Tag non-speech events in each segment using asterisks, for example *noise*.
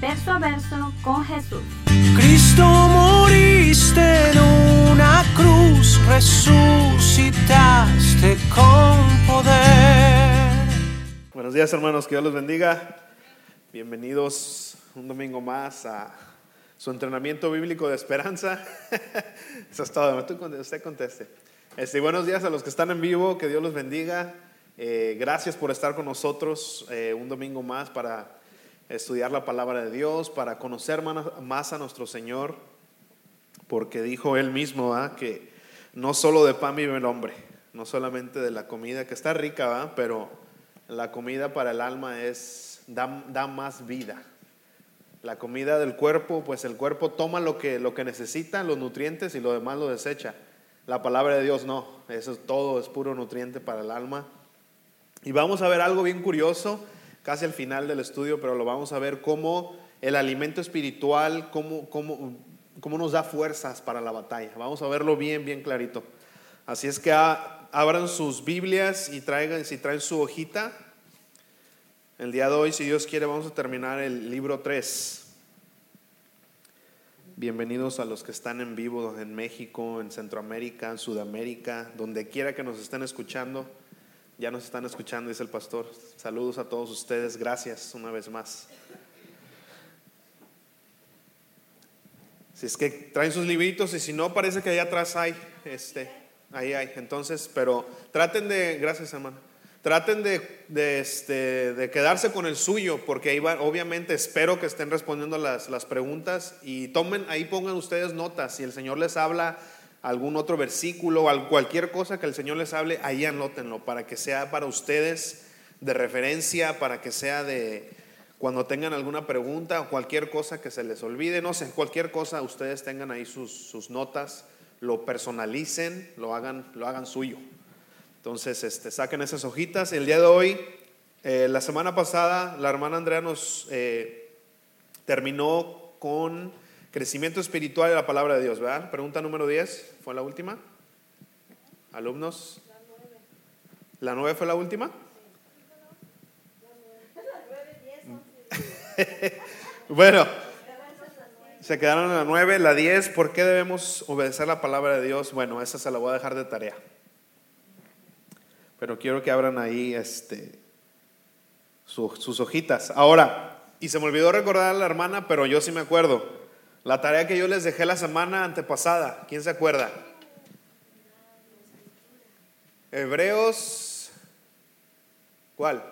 verso a verso con Jesús. Cristo moriste en una cruz, resucitaste con poder. Buenos días hermanos, que Dios los bendiga. Bienvenidos un domingo más a su entrenamiento bíblico de esperanza. *laughs* Eso es todo, usted conteste. Este, buenos días a los que están en vivo, que Dios los bendiga. Eh, gracias por estar con nosotros eh, un domingo más para estudiar la palabra de Dios, para conocer más a nuestro Señor, porque dijo Él mismo que no solo de pan vive el hombre, no solamente de la comida, que está rica, pero la comida para el alma es, da, da más vida la comida del cuerpo, pues el cuerpo toma lo que, lo que necesita, los nutrientes, y lo demás lo desecha. La palabra de Dios no, eso es todo, es puro nutriente para el alma. Y vamos a ver algo bien curioso, casi al final del estudio, pero lo vamos a ver cómo el alimento espiritual, cómo, cómo, cómo nos da fuerzas para la batalla. Vamos a verlo bien, bien clarito. Así es que abran sus Biblias y traigan, si traen su hojita, el día de hoy, si Dios quiere, vamos a terminar el libro 3. Bienvenidos a los que están en vivo en México, en Centroamérica, en Sudamérica, donde quiera que nos estén escuchando. Ya nos están escuchando, dice el pastor. Saludos a todos ustedes. Gracias una vez más. Si es que traen sus libritos y si no, parece que allá atrás hay, este, ahí hay. Entonces, pero traten de, gracias hermano Traten de, este, de, quedarse con el suyo, porque ahí obviamente espero que estén respondiendo las, las preguntas y tomen, ahí pongan ustedes notas. Si el Señor les habla algún otro versículo, o cualquier cosa que el Señor les hable, ahí anótenlo para que sea para ustedes de referencia, para que sea de cuando tengan alguna pregunta o cualquier cosa que se les olvide, no sé, cualquier cosa, ustedes tengan ahí sus, sus notas, lo personalicen, lo hagan, lo hagan suyo. Entonces, este, saquen esas hojitas. El día de hoy, eh, la semana pasada, la hermana Andrea nos eh, terminó con crecimiento espiritual de la palabra de Dios, ¿verdad? Pregunta número 10, ¿fue la última? Alumnos. ¿La 9 fue la última? *laughs* bueno, se quedaron en la 9, la 10, ¿por qué debemos obedecer la palabra de Dios? Bueno, esa se la voy a dejar de tarea pero quiero que abran ahí este, sus hojitas. Ahora, y se me olvidó recordar a la hermana, pero yo sí me acuerdo. La tarea que yo les dejé la semana antepasada, ¿quién se acuerda? Hebreos, ¿cuál?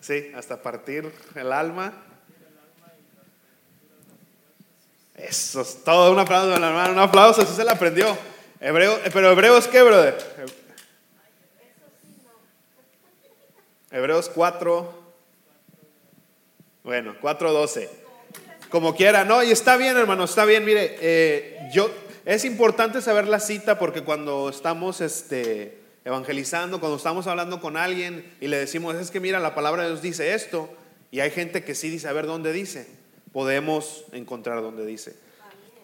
Sí, hasta partir el alma. Eso es todo. Un aplauso un aplauso, así se la aprendió. Hebreo, pero Hebreos, ¿qué, brother? Hebreos 4. Bueno, 4.12. Como quiera, no, y está bien, hermano, está bien. Mire, eh, yo, es importante saber la cita porque cuando estamos este, evangelizando, cuando estamos hablando con alguien y le decimos, es que mira, la palabra de Dios dice esto, y hay gente que sí dice, a ver dónde dice podemos encontrar donde dice.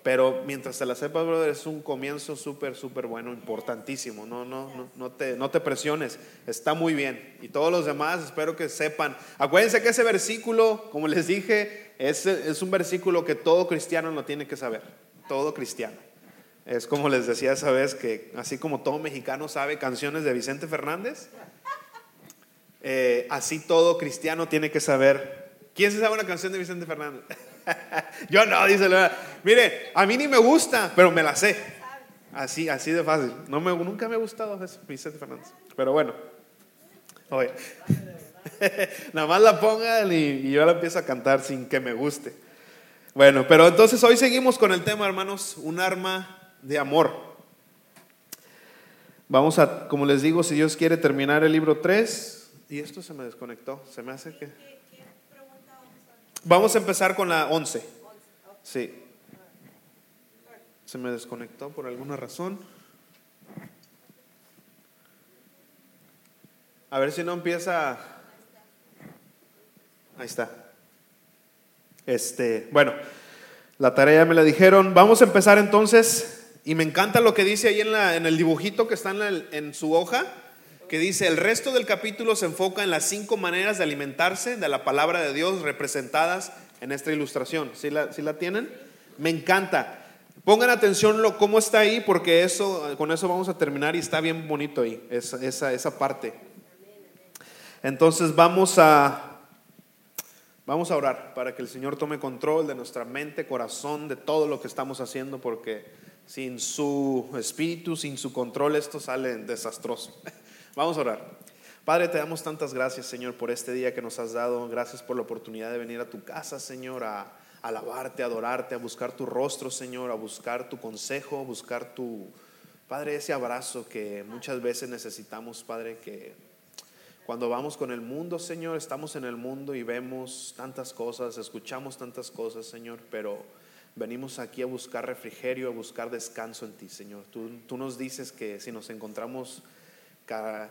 Pero mientras te la sepas, brother, es un comienzo súper, súper bueno, importantísimo. No, no, no, no, te, no te presiones. Está muy bien. Y todos los demás espero que sepan. Acuérdense que ese versículo, como les dije, es, es un versículo que todo cristiano lo tiene que saber. Todo cristiano. Es como les decía esa vez que así como todo mexicano sabe canciones de Vicente Fernández, eh, así todo cristiano tiene que saber ¿Quién se sabe una canción de Vicente Fernández? *laughs* *laughs* Yo no, dice la Mire, a mí ni me gusta, pero me la sé. Así, así de fácil. No me, nunca me ha gustado eso, Vicente Fernández. Pero bueno. Oye. *laughs* Nada más la pongan y, y yo la empiezo a cantar sin que me guste. Bueno, pero entonces hoy seguimos con el tema, hermanos, un arma de amor. Vamos a, como les digo, si Dios quiere terminar el libro 3. Y esto se me desconectó. Se me hace que... Vamos a empezar con la 11. Sí. Se me desconectó por alguna razón. A ver si no empieza. Ahí está. Este, bueno, la tarea me la dijeron. Vamos a empezar entonces. Y me encanta lo que dice ahí en, la, en el dibujito que está en, la- en su hoja, que dice, el resto del capítulo se enfoca en las cinco maneras de alimentarse de la palabra de Dios representadas en esta ilustración. ¿Sí la, la tienen? Me encanta. Pongan atención lo, cómo está ahí, porque eso, con eso vamos a terminar y está bien bonito ahí, esa, esa, esa parte. Entonces vamos a, vamos a orar para que el Señor tome control de nuestra mente, corazón, de todo lo que estamos haciendo, porque sin su espíritu, sin su control, esto sale desastroso. *laughs* Vamos a orar. Padre, te damos tantas gracias, Señor, por este día que nos has dado. Gracias por la oportunidad de venir a tu casa, Señor, a, alabarte, a adorarte, a buscar tu rostro, Señor, a buscar tu consejo, a buscar tu, Padre, ese abrazo que muchas veces necesitamos, Padre, que cuando vamos con el mundo, Señor, estamos en el mundo y vemos tantas cosas, escuchamos tantas cosas, Señor, pero venimos aquí a buscar refrigerio, a buscar descanso en ti, Señor. Tú, tú nos dices que si nos encontramos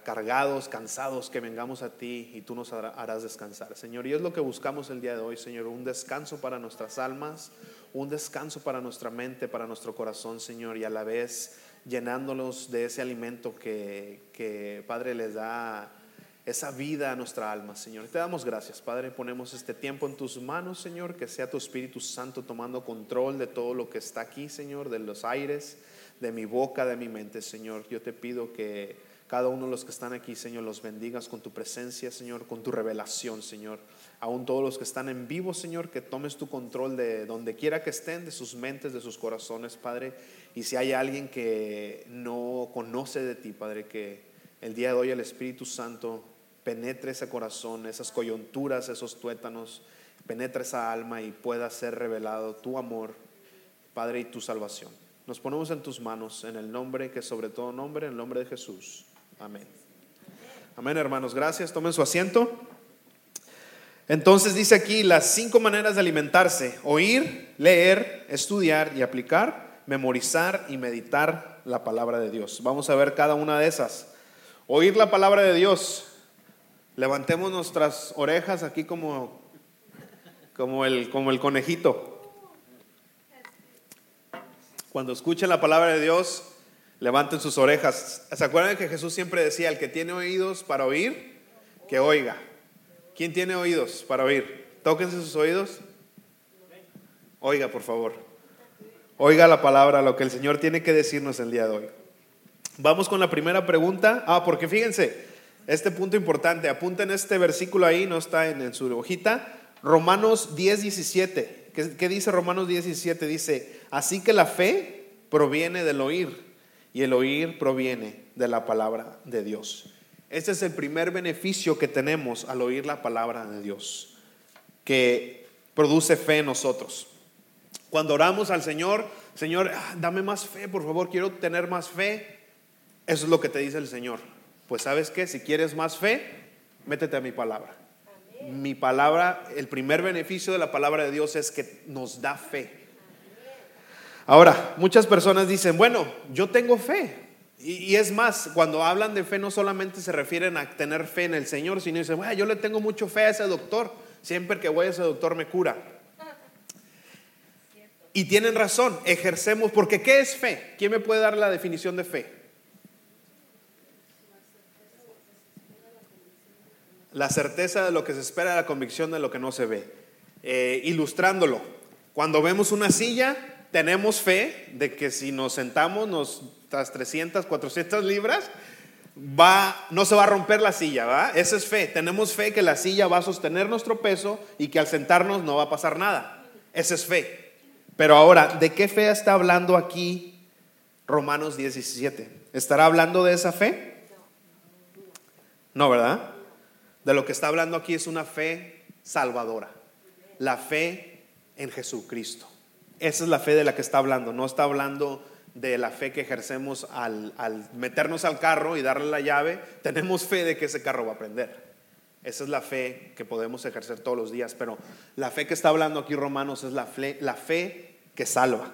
cargados, cansados, que vengamos a ti y tú nos hará- harás descansar, Señor. Y es lo que buscamos el día de hoy, Señor, un descanso para nuestras almas, un descanso para nuestra mente, para nuestro corazón, Señor, y a la vez llenándolos de ese alimento que, que Padre les da esa vida a nuestra alma, Señor. Te damos gracias, Padre. Ponemos este tiempo en tus manos, Señor. Que sea tu Espíritu Santo tomando control de todo lo que está aquí, Señor, de los aires, de mi boca, de mi mente, Señor. Yo te pido que cada uno de los que están aquí, Señor, los bendigas con tu presencia, Señor, con tu revelación, Señor. Aún todos los que están en vivo, Señor, que tomes tu control de donde quiera que estén, de sus mentes, de sus corazones, Padre. Y si hay alguien que no conoce de ti, Padre, que el día de hoy el Espíritu Santo penetre ese corazón, esas coyunturas, esos tuétanos, penetre esa alma y pueda ser revelado tu amor, Padre, y tu salvación. Nos ponemos en tus manos, en el nombre que sobre todo nombre, en el nombre de Jesús. Amén. Amén, hermanos. Gracias. Tomen su asiento. Entonces dice aquí las cinco maneras de alimentarse. Oír, leer, estudiar y aplicar, memorizar y meditar la palabra de Dios. Vamos a ver cada una de esas. Oír la palabra de Dios. Levantemos nuestras orejas aquí como, como, el, como el conejito. Cuando escuchen la palabra de Dios, levanten sus orejas. ¿Se acuerdan que Jesús siempre decía, el que tiene oídos para oír, que oiga? ¿Quién tiene oídos para oír? Tóquense sus oídos. Oiga, por favor. Oiga la palabra, lo que el Señor tiene que decirnos el día de hoy. Vamos con la primera pregunta. Ah, porque fíjense, este punto importante, apunten este versículo ahí, no está en, su hojita. Romanos 10, 17. ¿Qué, qué dice Romanos 10, 17? Dice, así que la fe proviene del oír y el oír proviene de la palabra de Dios. Este es el primer beneficio que tenemos al oír la palabra de Dios, que produce fe en nosotros. Cuando oramos al Señor, Señor, ah, dame más fe, por favor, quiero tener más fe. Eso es lo que te dice el Señor. Pues sabes qué, si quieres más fe, métete a mi palabra. Mi palabra, el primer beneficio de la palabra de Dios es que nos da fe. Ahora, muchas personas dicen, bueno, yo tengo fe. Y, es más, cuando hablan de fe no solamente se refieren a tener fe en el Señor, sino dicen, bueno, yo le tengo mucho fe a ese doctor. Siempre que voy a ese doctor me cura. Y tienen razón, ejercemos, porque ¿qué es fe? ¿Quién me puede dar la definición de fe? La certeza de lo que se espera, la convicción de lo que no se ve. Eh, ilustrándolo, cuando vemos una silla, tenemos fe de que si nos sentamos nuestras 300, 400 libras, va, no se va a romper la silla, ¿va? Esa es fe. Tenemos fe que la silla va a sostener nuestro peso y que al sentarnos no va a pasar nada. Esa es fe. Pero ahora, ¿de qué fe está hablando aquí Romanos 17? ¿Estará hablando de esa fe? No, ¿verdad? De lo que está hablando aquí es una fe salvadora. La fe en Jesucristo. Esa es la fe de la que está hablando. No está hablando de la fe que ejercemos al, meternos al carro y darle la llave, tenemos fe de que ese carro va a prender. Esa es la fe que podemos ejercer todos los días, pero la fe que está hablando aquí Romanos es la fe, la fe que salva.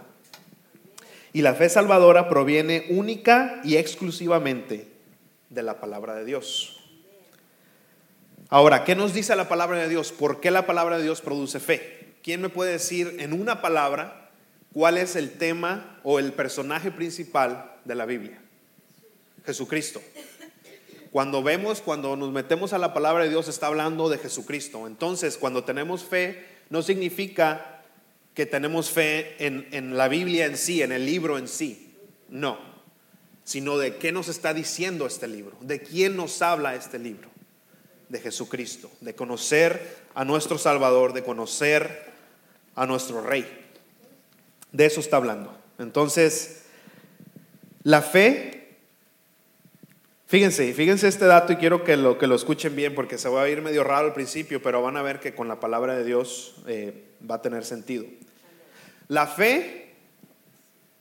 Y la fe salvadora proviene única y exclusivamente de la palabra de Dios. Ahora, ¿qué nos dice la palabra de Dios? ¿Por qué la palabra de Dios produce fe? ¿Quién me puede decir en una palabra cuál es el tema o el personaje principal de la Biblia? Jesucristo. Cuando vemos, cuando nos metemos a la palabra de Dios, está hablando de Jesucristo. Entonces, cuando tenemos fe, no significa que tenemos fe en, en la Biblia en sí, en el libro en sí. No, sino de qué nos está diciendo este libro, de quién nos habla este libro de Jesucristo, de conocer a nuestro Salvador, de conocer a nuestro Rey. De eso está hablando. Entonces, la fe, fíjense, fíjense este dato y quiero que lo, que lo escuchen bien porque se va a ir medio raro al principio, pero van a ver que con la palabra de Dios eh, va a tener sentido. La fe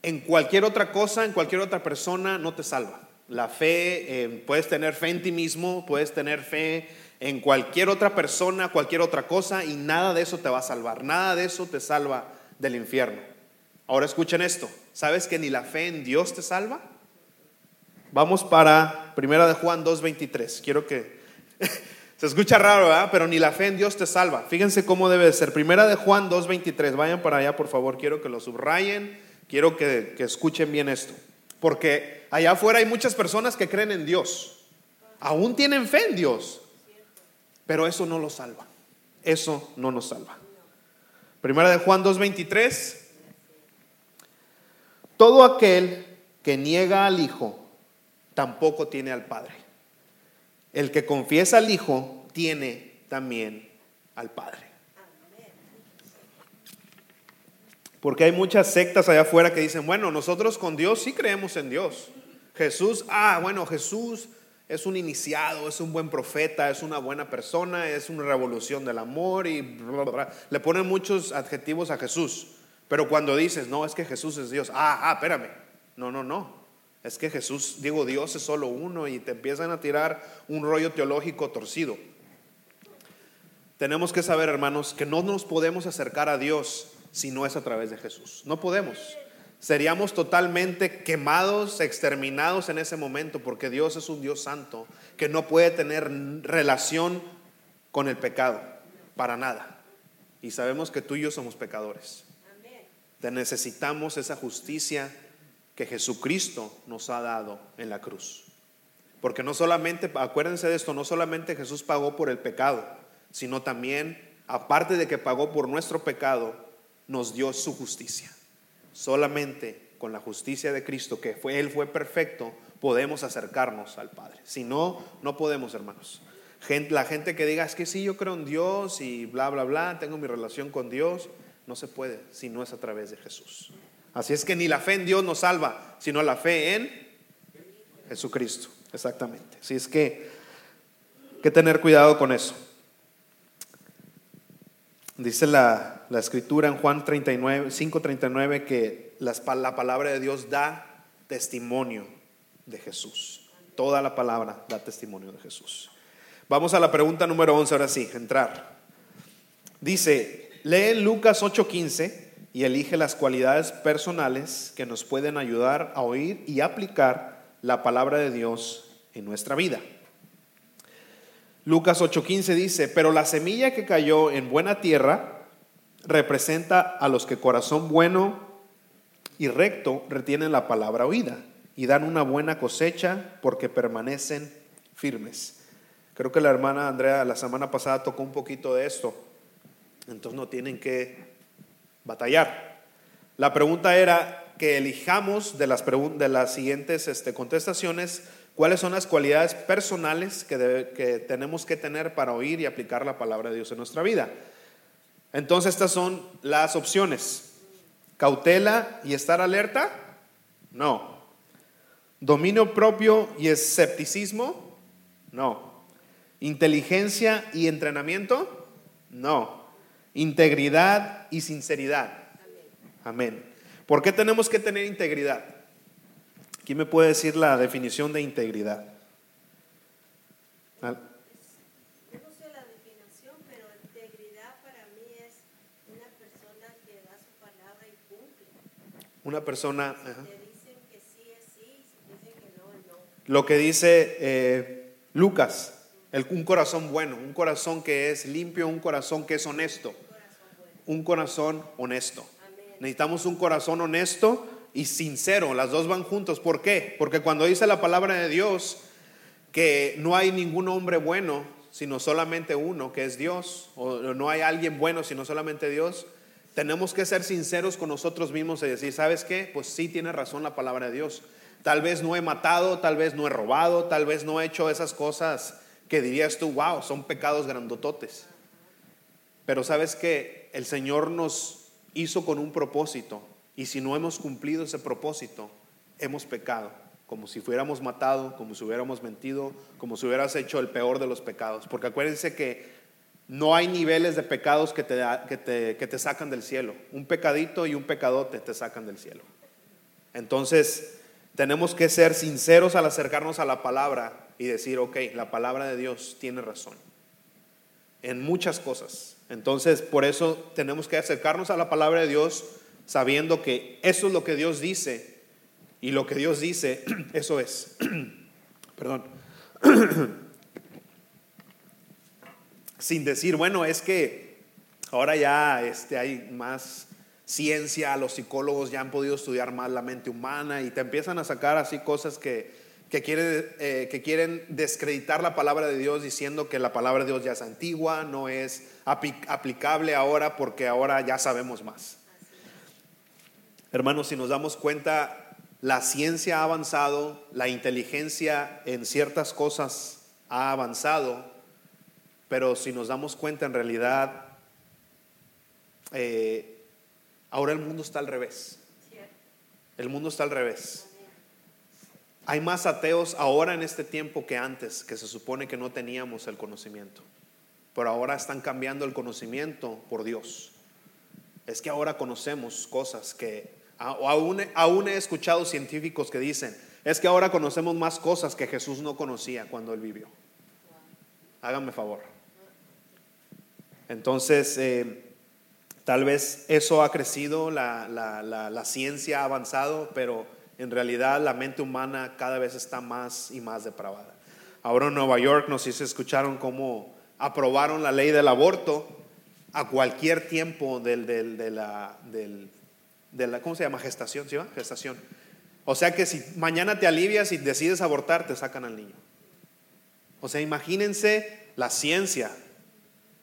en cualquier otra cosa, en cualquier otra persona, no te salva. La fe, eh, puedes tener fe en ti mismo, puedes tener fe en cualquier otra persona, cualquier otra cosa, y nada de eso te va a salvar, nada de eso te salva del infierno. Ahora escuchen esto, ¿sabes que ni la fe en Dios te salva? Vamos para Primera de Juan 2.23, quiero que... *laughs* Se escucha raro, ¿verdad? Pero ni la fe en Dios te salva. Fíjense cómo debe de ser. Primera de Juan 2.23, vayan para allá por favor, quiero que lo subrayen, quiero que, que escuchen bien esto. Porque allá afuera hay muchas personas que creen en Dios, aún tienen fe en Dios, pero eso no lo salva. Eso no nos salva. Primera de Juan 2:23. Todo aquel que niega al Hijo tampoco tiene al Padre. El que confiesa al Hijo tiene también al Padre. Porque hay muchas sectas allá afuera que dicen, bueno, nosotros con Dios sí creemos en Dios. Jesús, ah, bueno, Jesús es un iniciado, es un buen profeta, es una buena persona, es una revolución del amor y bla, bla, bla. le ponen muchos adjetivos a Jesús. Pero cuando dices, no, es que Jesús es Dios, ah, ah, espérame, no, no, no. Es que Jesús, digo, Dios es solo uno y te empiezan a tirar un rollo teológico torcido. Tenemos que saber, hermanos, que no nos podemos acercar a Dios si no es a través de Jesús. No podemos seríamos totalmente quemados, exterminados en ese momento, porque Dios es un Dios santo que no puede tener relación con el pecado, para nada. Y sabemos que tú y yo somos pecadores. Te necesitamos esa justicia que Jesucristo nos ha dado en la cruz. Porque no solamente, acuérdense de esto, no solamente Jesús pagó por el pecado, sino también, aparte de que pagó por nuestro pecado, nos dio su justicia. Solamente con la justicia de Cristo, que fue, Él fue perfecto, podemos acercarnos al Padre. Si no, no podemos, hermanos. la gente que diga, es que sí, yo creo en Dios y bla, bla, bla, tengo mi relación con Dios, no se puede si no es a través de Jesús. Así es que ni la fe en Dios nos salva, sino la fe en Jesucristo. Exactamente. Así es que que tener cuidado con eso. Dice la, la escritura en Juan 39, 5:39 que la palabra de Dios da testimonio de Jesús. Toda la palabra da testimonio de Jesús. Vamos a la pregunta número 11, ahora sí, entrar. Dice, lee Lucas 8:15 y elige las cualidades personales que nos pueden ayudar a oír y aplicar la palabra de Dios en nuestra vida. Lucas 8:15 dice, pero la semilla que cayó en buena tierra representa a los que corazón bueno y recto retienen la palabra oída y dan una buena cosecha porque permanecen firmes. Creo que la hermana Andrea la semana pasada tocó un poquito de esto, entonces no tienen que batallar. La pregunta era que elijamos de las, de las siguientes este, contestaciones cuáles son las cualidades personales que, que tenemos que tener para oír y aplicar la palabra de Dios en nuestra vida. Entonces estas son las opciones. Cautela y estar alerta. No. Dominio propio y escepticismo. No. Inteligencia y entrenamiento. No. Integridad y sinceridad. Amén. ¿Por qué tenemos que tener integridad? ¿Quién me puede decir la definición de integridad? Ah, una persona ajá. Te dicen que sí es sí, y si te dicen que no es no. Lo que dice eh, Lucas, el- un corazón bueno, un corazón que es limpio, un corazón que es honesto, un corazón honesto. Necesitamos un corazón honesto y sincero, las dos van juntos. ¿Por qué? Porque cuando dice la palabra de Dios que no hay ningún hombre bueno, sino solamente uno, que es Dios, o no hay alguien bueno, sino solamente Dios, tenemos que ser sinceros con nosotros mismos y decir, ¿sabes qué? Pues sí tiene razón la palabra de Dios. Tal vez no he matado, tal vez no he robado, tal vez no he hecho esas cosas que dirías tú, wow, son pecados grandototes. Pero sabes que el Señor nos hizo con un propósito y si no hemos cumplido ese propósito, hemos pecado, como si fuéramos matado, como si hubiéramos mentido, como si hubieras hecho el peor de los pecados. Porque acuérdense que no hay niveles de pecados que te, que te, que te sacan del cielo. Un pecadito y un pecadote te sacan del cielo. Entonces, tenemos que ser sinceros al acercarnos a la palabra y decir, ok, la palabra de Dios tiene razón en muchas cosas. Entonces, por eso tenemos que acercarnos a la palabra de Dios sabiendo que eso es lo que Dios dice y lo que Dios dice, *clears throat* eso es. *clears throat* Perdón. *clears throat* Sin decir, bueno, es que ahora ya este, hay más ciencia, los psicólogos ya han podido estudiar más la mente humana y te empiezan a sacar así cosas que, que, quieren, eh, que quieren descreditar la palabra de Dios diciendo que la palabra de Dios ya es antigua, no es apli- aplicable ahora porque ahora ya sabemos más. Hermanos, si nos damos cuenta, la ciencia ha avanzado, la inteligencia en ciertas cosas ha avanzado, pero si nos damos cuenta, en realidad, eh, ahora el mundo está al revés. El mundo está al revés. Hay más ateos ahora en este tiempo que antes, que se supone que no teníamos el conocimiento. Pero ahora están cambiando el conocimiento por Dios. Es que ahora conocemos cosas que aún, aún he escuchado científicos que dicen, es que ahora conocemos más cosas que Jesús no conocía cuando él vivió. Háganme favor. Entonces, eh, tal vez eso ha crecido, la, la- ciencia ha avanzado, pero en realidad la mente humana cada vez está más y más depravada. Ahora en Nueva York, no sé si escucharon cómo aprobaron la ley del aborto a cualquier tiempo del, del- de la, ¿cómo se llama? Gestación, ¿sí va? Gestación. O sea que si mañana te alivias y decides abortar, te sacan al niño. O sea, imagínense la ciencia,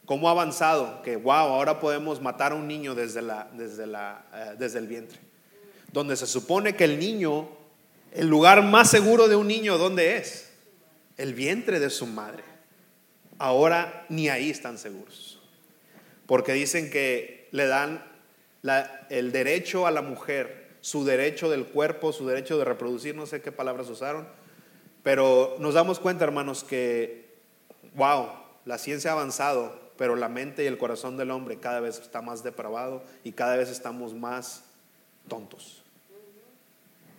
cómo ha avanzado, que wow, ahora podemos matar a un niño desde, la, desde, la, eh, desde el vientre. Donde se supone que el niño, el lugar más seguro de un niño, ¿dónde es? El vientre de su madre. Ahora ni ahí están seguros. Porque dicen que le dan el derecho a la mujer, su derecho del cuerpo, su derecho de reproducir, no sé qué palabras usaron, pero nos damos cuenta, hermanos, que, wow, la ciencia ha avanzado, pero la mente y el corazón del hombre cada vez está más depravado y cada vez estamos más tontos.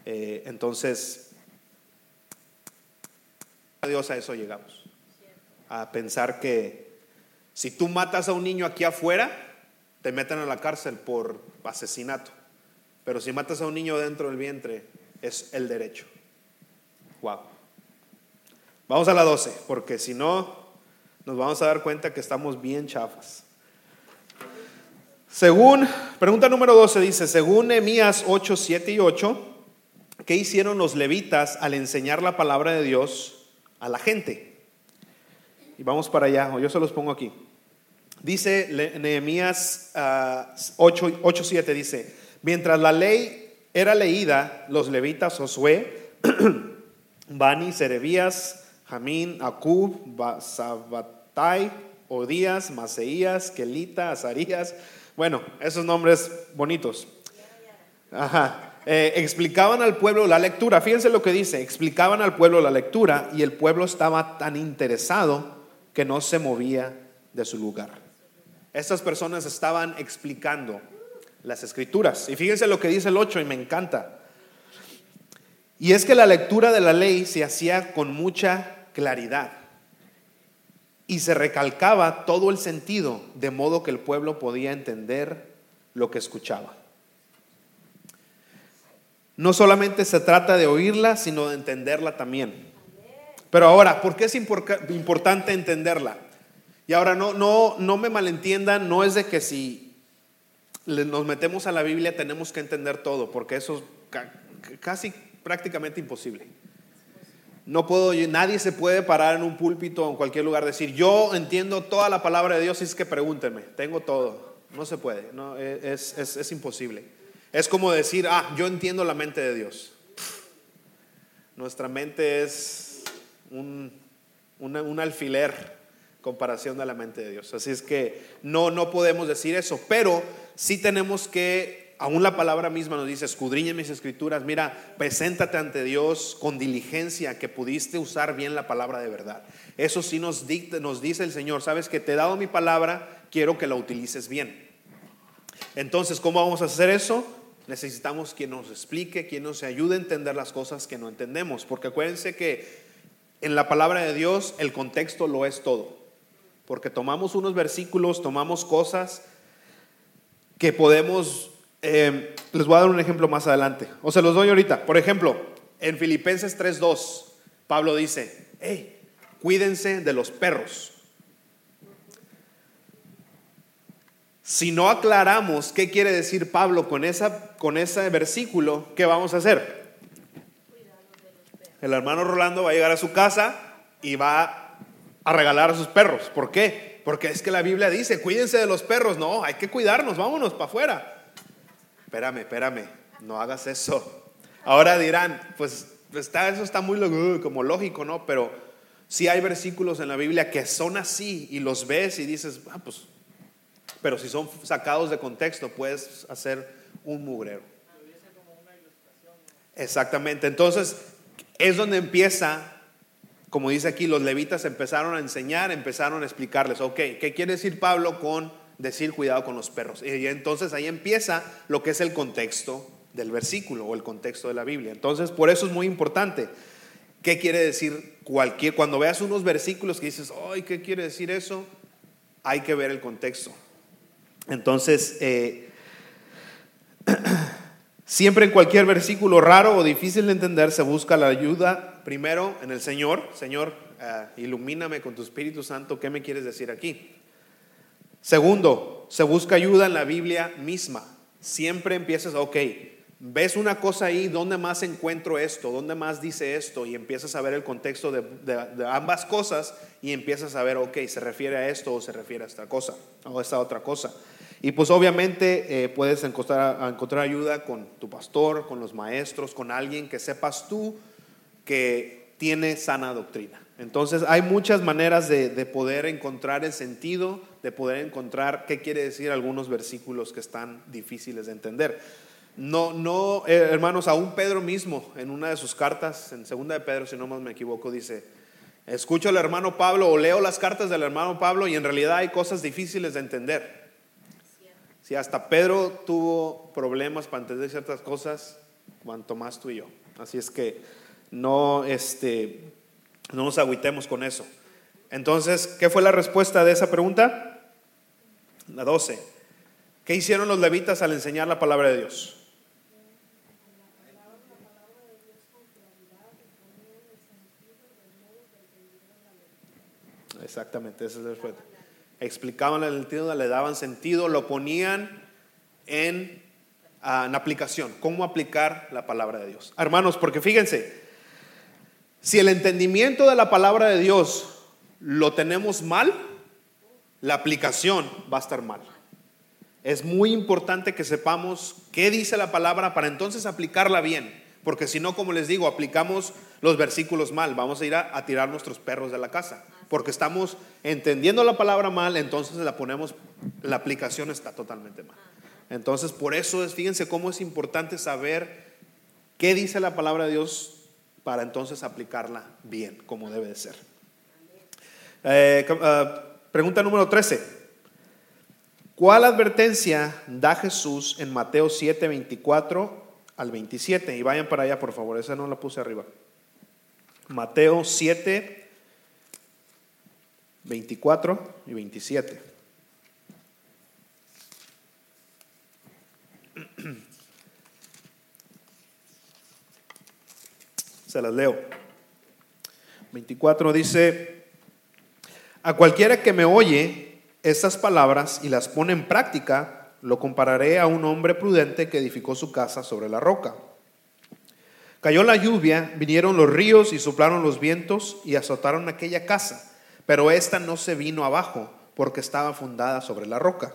Eh, entonces, a Dios a eso llegamos. A pensar que si tú matas a un niño aquí afuera, te meten a la cárcel por asesinato. Pero si matas a un niño dentro del vientre, es el derecho. Wow. Vamos a la 12, porque si no, nos vamos a dar cuenta que estamos bien chafas. Según, pregunta número 12 dice, según Nehemías 8, 7 y 8, ¿qué hicieron los levitas al enseñar la palabra de Dios a la gente? Y vamos para allá, o yo se los pongo aquí. Dice Nehemías ah, 8, 8, 7, dice, mientras la ley era leída, los levitas Josué, *clears throat* Bani, Serebías, Jamín, Acub, Ba- Sabatai, Odías, Maseías, Kelita, Azarías, bueno, esos nombres bonitos. Ajá. Eh, explicaban al pueblo la lectura. Fíjense lo que dice. Explicaban al pueblo la lectura y el pueblo estaba tan interesado que no se movía de su lugar. Estas personas estaban explicando las escrituras. Y fíjense lo que dice el 8 y me encanta. Y es que la lectura de la ley se hacía con mucha claridad y se recalcaba todo el sentido, de modo que el pueblo podía entender lo que escuchaba. No solamente se trata de oírla, sino de entenderla también. Pero ahora, ¿por qué es impor- importante entenderla? Y ahora no, no, no me malentiendan, no es de que si nos metemos a la Biblia tenemos que entender todo, porque eso es ca- casi prácticamente imposible. No puedo, nadie se puede parar en un púlpito o en cualquier lugar decir, yo entiendo toda la palabra de Dios, y es que pregúntenme, tengo todo. No se puede, no, es, es- es imposible. Es como decir, ah, yo entiendo la mente de Dios. Nuestra mente es un, un alfiler comparación de la mente de Dios. Así es que no, no podemos decir eso, pero sí tenemos que, aún la palabra misma nos dice, escudriña mis escrituras, mira, preséntate ante Dios con diligencia, que pudiste usar bien la palabra de verdad. Eso sí nos, dicta- nos dice el Señor, sabes que te he dado mi palabra, quiero que la utilices bien. Entonces, ¿cómo vamos a hacer eso? Necesitamos quien nos explique, quien nos ayude a entender las cosas que no entendemos, porque acuérdense que en la palabra de Dios el contexto lo es todo, porque tomamos unos versículos, tomamos cosas que podemos, eh, les voy a dar un ejemplo más adelante, o se los doy ahorita. Por ejemplo, en Filipenses 3.2, Pablo dice, hey, cuídense de los perros. Si no aclaramos qué quiere decir Pablo con, esa, con ese versículo, ¿qué vamos a hacer? El hermano Rolando va a llegar a su casa y va a regalar a sus perros. ¿Por qué? Porque es que la Biblia dice, cuídense de los perros. No, hay que cuidarnos, vámonos para afuera. Espérame, espérame, no hagas eso. Ahora dirán, pues está, eso está muy lo- como lógico, ¿no? Pero sí hay versículos en la Biblia que son así y los ves y dices, ah, pues pero si son sacados de contexto, puedes hacer un mugrero. Exactamente. Entonces, es donde empieza, como dice aquí, los levitas empezaron a enseñar, empezaron a explicarles, ok, ¿qué quiere decir Pablo con decir cuidado con los perros? Y entonces ahí empieza lo que es el contexto del versículo o el contexto de la Biblia. Entonces, por eso es muy importante. ¿Qué quiere decir cualquier? Cuando veas unos versículos que dices, ay, ¿qué quiere decir eso? Hay que ver el contexto. Entonces, eh, *clears throat* siempre en cualquier versículo raro o difícil de entender se busca la ayuda primero en el Señor. Señor, eh, ilumíname con tu Espíritu Santo, ¿qué me quieres decir aquí? Segundo, se busca ayuda en la Biblia misma. Siempre empiezas, ok, ves una cosa ahí, ¿dónde más encuentro esto? ¿Dónde más dice esto? Y empiezas a ver el contexto de, ambas cosas y empiezas a ver, ok, se refiere a esto o se refiere a esta cosa o a esta otra cosa. Y pues obviamente eh, puedes encontrar, encontrar ayuda con tu pastor, con los maestros, con alguien que sepas tú que tiene sana doctrina. Entonces hay muchas maneras de, de poder encontrar el sentido, de poder encontrar qué quiere decir algunos versículos que están difíciles de entender. No, no, eh, hermanos, aún Pedro mismo en una de sus cartas, en segunda de Pedro, si no más me equivoco, dice, escucho al hermano Pablo o leo las cartas del hermano Pablo y en realidad hay cosas difíciles de entender. Si hasta Pedro tuvo problemas para entender ciertas cosas, cuanto más tú y yo. Así es que no, este, no nos agüitemos con eso. Entonces, ¿qué fue la respuesta de esa pregunta? La 12. ¿Qué hicieron los levitas al enseñar la palabra de Dios? Exactamente, esa es la respuesta. Explicaban el sentido, le daban sentido, lo ponían en, ah, en aplicación. ¿Cómo aplicar la palabra de Dios? Hermanos, porque fíjense, si el entendimiento de la palabra de Dios lo tenemos mal, la aplicación va a estar mal. Es muy importante que sepamos qué dice la palabra para entonces aplicarla bien. Porque si no, como les digo, aplicamos los versículos mal, vamos a ir a, a tirar nuestros perros de la casa. Porque estamos entendiendo la palabra mal, entonces la ponemos, la aplicación está totalmente mal. Entonces, por eso es, fíjense cómo es importante saber qué dice la palabra de Dios para entonces aplicarla bien, como debe de ser. Eh, ah, pregunta número 13. ¿Cuál advertencia da Jesús en Mateo 7, 24 al 27. Y vayan para allá, por favor, esa no la puse arriba. Mateo 7, 24 y 27. Se las leo. 24 dice, a cualquiera que me oye estas palabras y las pone en práctica, lo compararé a un hombre prudente que edificó su casa sobre la roca. Cayó la lluvia, vinieron los ríos y soplaron los vientos y azotaron aquella casa, pero ésta no se vino abajo porque estaba fundada sobre la roca.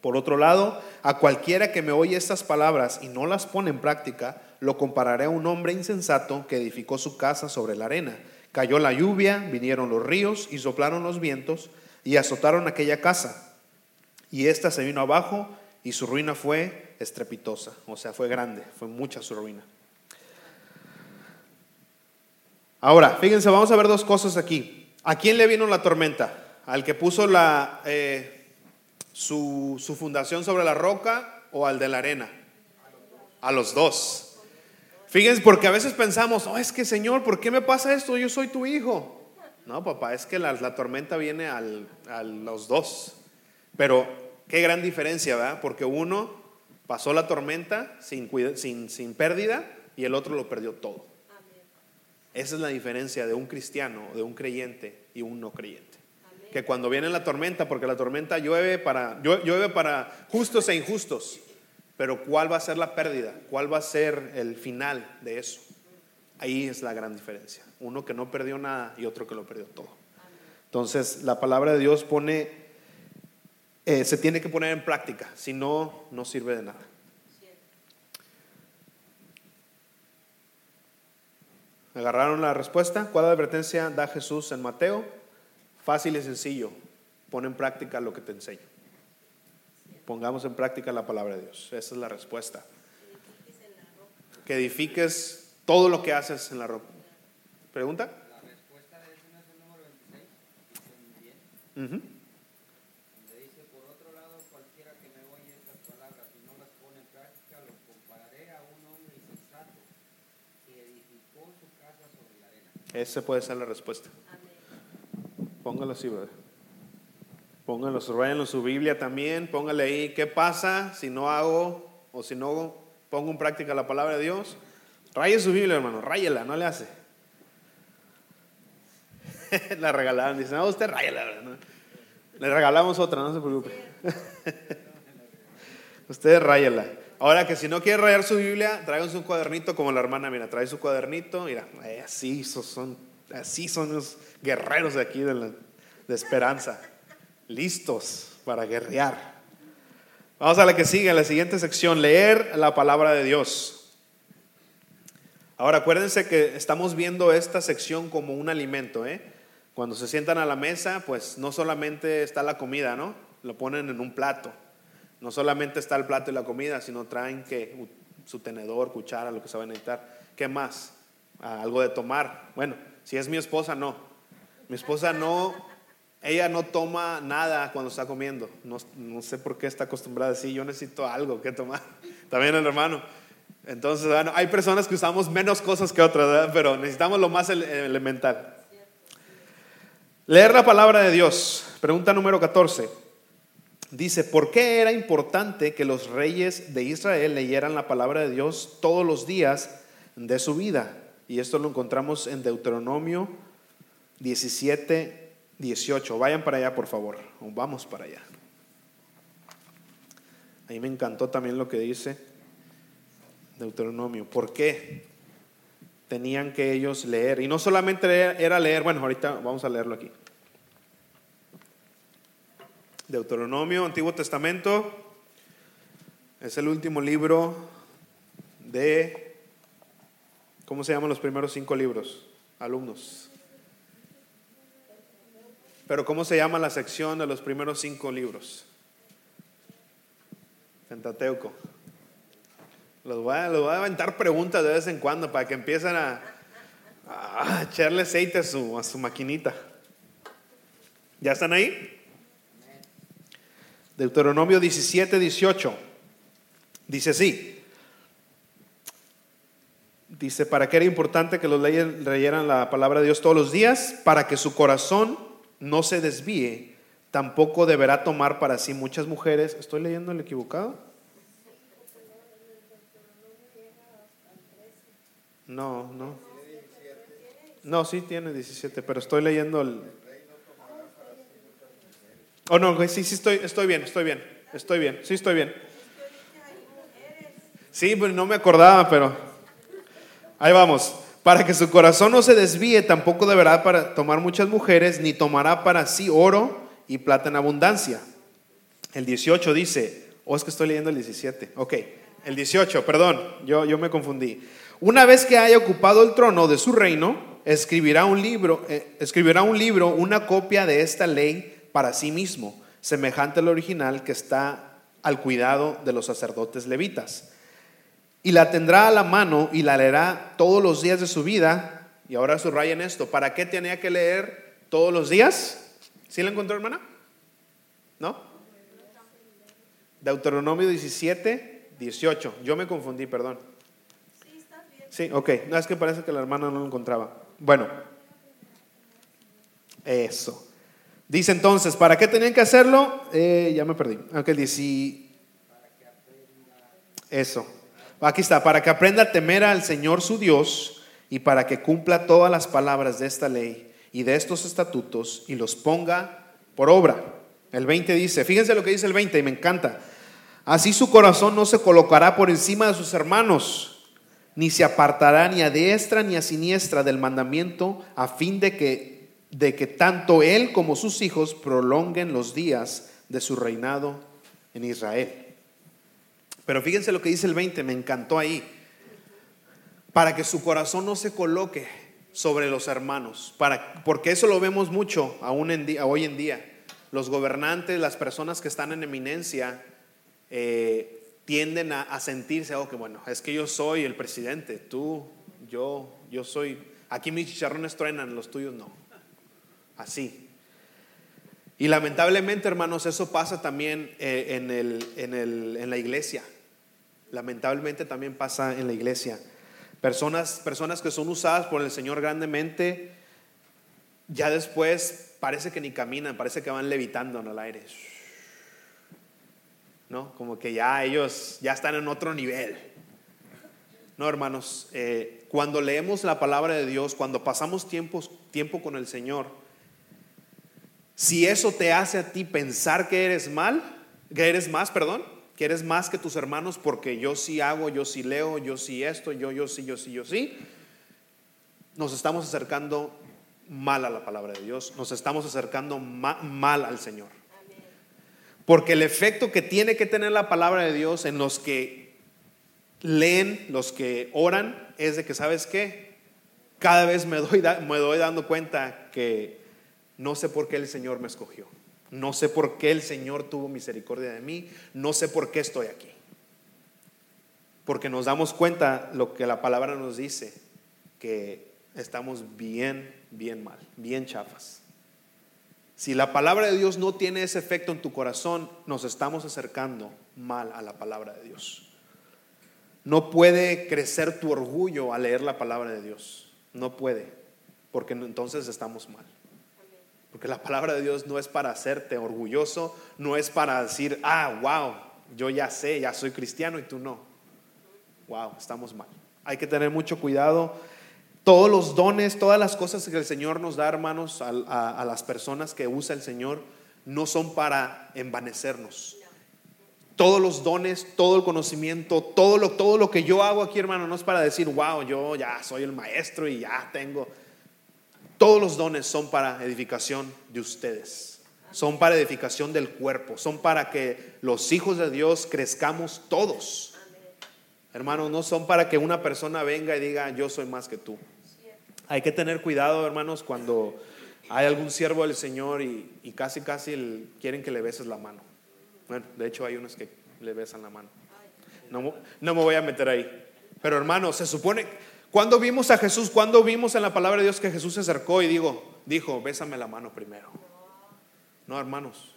Por otro lado, a cualquiera que me oye estas palabras y no las pone en práctica, lo compararé a un hombre insensato que edificó su casa sobre la arena. Cayó la lluvia, vinieron los ríos y soplaron los vientos y azotaron aquella casa. Y ésta se vino abajo y su ruina fue estrepitosa, o sea, fue grande, fue mucha su ruina. Ahora, fíjense, vamos a ver dos cosas aquí. ¿A quién le vino la tormenta? ¿Al que puso la, eh, su, su fundación sobre la roca o al de la arena? A los dos. Fíjense, porque a veces pensamos, oh, es que Señor, ¿por qué me pasa esto? Yo soy tu hijo. No, papá, es que la, la tormenta viene al, a los dos. Pero qué gran diferencia, ¿verdad? Porque uno pasó la tormenta sin, sin, sin pérdida y el otro lo perdió todo. Esa es la diferencia de un cristiano, de un creyente y un no creyente. Que cuando viene la tormenta, porque la tormenta llueve para, llue- llueve para justos e injustos, pero ¿cuál va a ser la pérdida? ¿Cuál va a ser el final de eso? Ahí es la gran diferencia. Uno que no perdió nada y otro que lo perdió todo. Entonces, la palabra de Dios pone, eh, se tiene que poner en práctica, si no, no sirve de nada. ¿Agarraron la respuesta? ¿Cuál advertencia da Jesús en Mateo? Fácil y sencillo. Pon en práctica lo que te enseño. Pongamos en práctica la palabra de Dios. Esa es la respuesta. Que edifiques todo lo que haces en la roca. ¿Pregunta? La respuesta de ese no es el número 26, dice muy bien, Ujú. donde dice, por otro lado, cualquiera que me oye estas palabras y no las pone en práctica, lo compararé a un hombre insensato que edificó su casa sobre la arena. Esa puede ser la respuesta. Póngalo así, brother. Póngalo, subrayenlo en su Biblia también. Póngale ahí, ¿qué pasa si no hago o si no pongo en práctica la palabra de Dios? Raye su Biblia, hermano, ráyela, no le hace. *laughs* la regalaron, dicen, no, usted ráyela. ¿no? Le regalamos otra, no se preocupe. *laughs* usted ráyela. Ahora que si no quiere rayar su Biblia, tráiganse un cuadernito como la hermana, mira, trae su cuadernito, mira, eh, así son, así son los guerreros de aquí de, la- de esperanza, listos para guerrear. Vamos a la que sigue, la siguiente sección, leer la palabra de Dios. Ahora acuérdense que estamos viendo esta sección como un alimento, ¿eh? Cuando se sientan a la mesa, pues no solamente está la comida, ¿no? Lo ponen en un plato. No solamente está el plato y la comida, sino traen que su tenedor, cuchara, lo que se va a necesitar. ¿Qué más? Ah, algo de tomar. Bueno, si es mi esposa, no. Mi esposa no, ella no toma nada cuando está comiendo. No, no sé por qué está acostumbrada así. Yo necesito algo que tomar. *laughs* También el hermano. Entonces, bueno, hay personas que usamos menos cosas que otras, ¿verdad? pero necesitamos lo más ele- elemental. Leer la palabra de Dios. Pregunta número 14. Dice, ¿por qué era importante que los reyes de Israel leyeran la palabra de Dios todos los días de su vida? Y esto lo encontramos en Deuteronomio 17, 18. Vayan para allá, por favor. Vamos para allá. Ahí me encantó también lo que dice Deuteronomio. ¿Por qué tenían que ellos leer? Y no solamente era leer, bueno, ahorita vamos a leerlo aquí. Deuteronomio, Antiguo Testamento, es el último libro de, ¿cómo se llaman los primeros cinco libros? Alumnos. Pero ¿cómo se llama la sección de los primeros cinco libros? Pentateuco. Los voy, a, los voy a aventar preguntas de vez en cuando para que empiecen a, echarle aceite a su, a su maquinita. ¿Ya están ahí? Deuteronomio 17, 18. Dice así. Dice, ¿para qué era importante que los leyeran la palabra de Dios todos los días? Para que su corazón no se desvíe, tampoco deberá tomar para sí muchas mujeres. ¿Estoy leyendo el equivocado? No, no. No, sí tiene 17, pero estoy leyendo el... Oh, no, sí, sí, estoy, estoy bien, estoy bien, estoy bien, sí, estoy bien. Sí, pero no me acordaba, pero ahí vamos. Para que su corazón no se desvíe, tampoco deberá para tomar muchas mujeres, ni tomará para sí oro y plata en abundancia. El 18 dice, o es que estoy leyendo el 17, ok, el 18, perdón, yo, yo me confundí. Una vez que haya ocupado el trono de su reino, escribirá un libro, eh, escribirá un libro, una copia de esta ley para sí mismo, semejante al original que está al cuidado de los sacerdotes levitas. Y la tendrá a la mano y la leerá todos los días de su vida. Y ahora subrayen esto, ¿para qué tenía que leer todos los días? ¿Sí la encontró, hermana? ¿No? Deuteronomio 17, 18. Yo me confundí, perdón. Sí, ok. No, es que parece que la hermana no lo encontraba. Bueno, eso. Dice entonces, ¿para qué tenían que hacerlo? Eh, ya me perdí. Aunque dice, eso. Aquí está, para que aprenda a temer al Señor su Dios y para que cumpla todas las palabras de esta ley y de estos estatutos y los ponga por obra. El 20 dice, fíjense lo que dice el 20 y me encanta. Así su corazón no se colocará por encima de sus hermanos ni se apartará ni a diestra ni a siniestra del mandamiento, a fin de que, de que tanto él como sus hijos prolonguen los días de su reinado en Israel. Pero fíjense lo que dice el 20, me encantó ahí. Para que su corazón no se coloque sobre los hermanos, para, porque eso lo vemos mucho aún hoy en día. Los gobernantes, las personas que están en eminencia, eh, tienden a, sentirse, oh, que bueno, es que yo soy el presidente, tú, yo, yo soy, aquí mis chicharrones truenan, los tuyos no. Así. Y lamentablemente, hermanos, eso pasa también eh, en, el, en, el, en la iglesia. Lamentablemente también pasa en la iglesia. Personas, personas que son usadas por el Señor grandemente, ya después parece que ni caminan, parece que van levitando en el aire. ¿no? Como que ya ellos ya están en otro nivel. No, hermanos, eh, cuando leemos la palabra de Dios, cuando pasamos tiempo, tiempo con el Señor, si eso te hace a ti pensar que eres mal, que eres más, perdón, que eres más que tus hermanos porque yo sí hago, yo sí leo, yo sí esto, yo, yo sí, yo sí, yo sí, nos estamos acercando mal a la palabra de Dios, nos estamos acercando mal al Señor. Porque el efecto que tiene que tener la palabra de Dios en los que leen, los que oran, es de que, ¿sabes qué? Cada vez me doy, me doy dando cuenta que no sé por qué el Señor me escogió. No sé por qué el Señor tuvo misericordia de mí. No sé por qué estoy aquí. Porque nos damos cuenta lo que la palabra nos dice, que estamos bien, bien mal, bien chafas. Si la palabra de Dios no tiene ese efecto en tu corazón, nos estamos acercando mal a la palabra de Dios. No puede crecer tu orgullo al leer la palabra de Dios. No puede, porque entonces estamos mal. Porque la palabra de Dios no es para hacerte orgulloso, no es para decir, ah, wow, yo ya sé, ya soy cristiano y tú no. Wow, estamos mal. Hay que tener mucho cuidado todos los dones, todas las cosas que el Señor nos da, hermanos, a, las personas que usa el Señor, no son para envanecernos. Todos los dones, todo el conocimiento, todo lo, todo lo que yo hago aquí, hermano, no es para decir, wow, yo ya soy el maestro y ya tengo. Todos los dones son para edificación de ustedes. Son para edificación del cuerpo. Son para que los hijos de Dios crezcamos todos. Hermanos, no son para que una persona venga y diga, yo soy más que tú. Hay que tener cuidado, hermanos, cuando hay algún siervo del Señor y, casi, casi quieren que le beses la mano. Bueno, de hecho hay unos que le besan la mano. No, no me voy a meter ahí. Pero hermanos, se supone, cuando vimos a Jesús, cuando vimos en la palabra de Dios que Jesús se acercó y digo, dijo, bésame la mano primero. No, hermanos.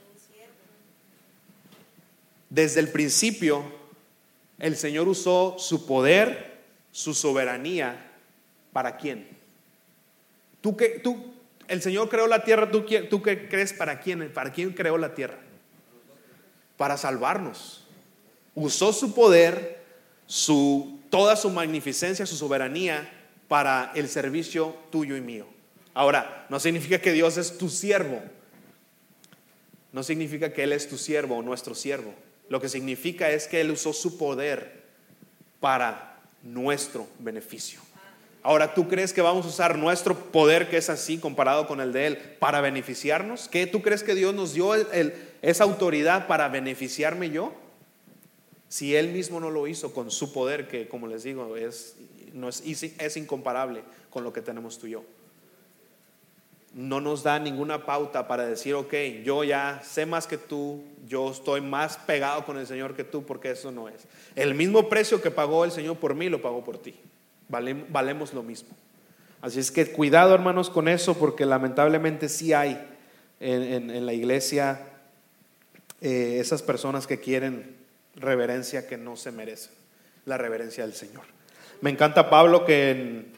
Desde el principio, el Señor usó su poder su soberanía para quién. Tú que tú el Señor creó la tierra, ¿tú, tú qué crees para quién? ¿Para quién creó la tierra? Para salvarnos. Usó su poder, su toda su magnificencia, su soberanía para el servicio tuyo y mío. Ahora, no significa que Dios es tu siervo. No significa que Él es tu siervo o nuestro siervo. Lo que significa es que Él usó su poder para nuestro beneficio. Ahora, ¿tú crees que vamos a usar nuestro poder, que es así comparado con el de Él, para beneficiarnos? ¿Qué tú crees que Dios nos dio esa autoridad para beneficiarme yo? Si Él mismo no lo hizo con su poder, que como les digo, es, no es, es incomparable con lo que tenemos tú y yo no nos da ninguna pauta para decir, ok, yo ya sé más que tú, yo estoy más pegado con el Señor que tú, porque eso no es. El mismo precio que pagó el Señor por mí, lo pagó por ti. Valem- valemos lo mismo. Así es que cuidado hermanos con eso, porque lamentablemente sí hay en la iglesia eh, esas personas que quieren reverencia que no se merecen, la reverencia del Señor. Me encanta Pablo que en,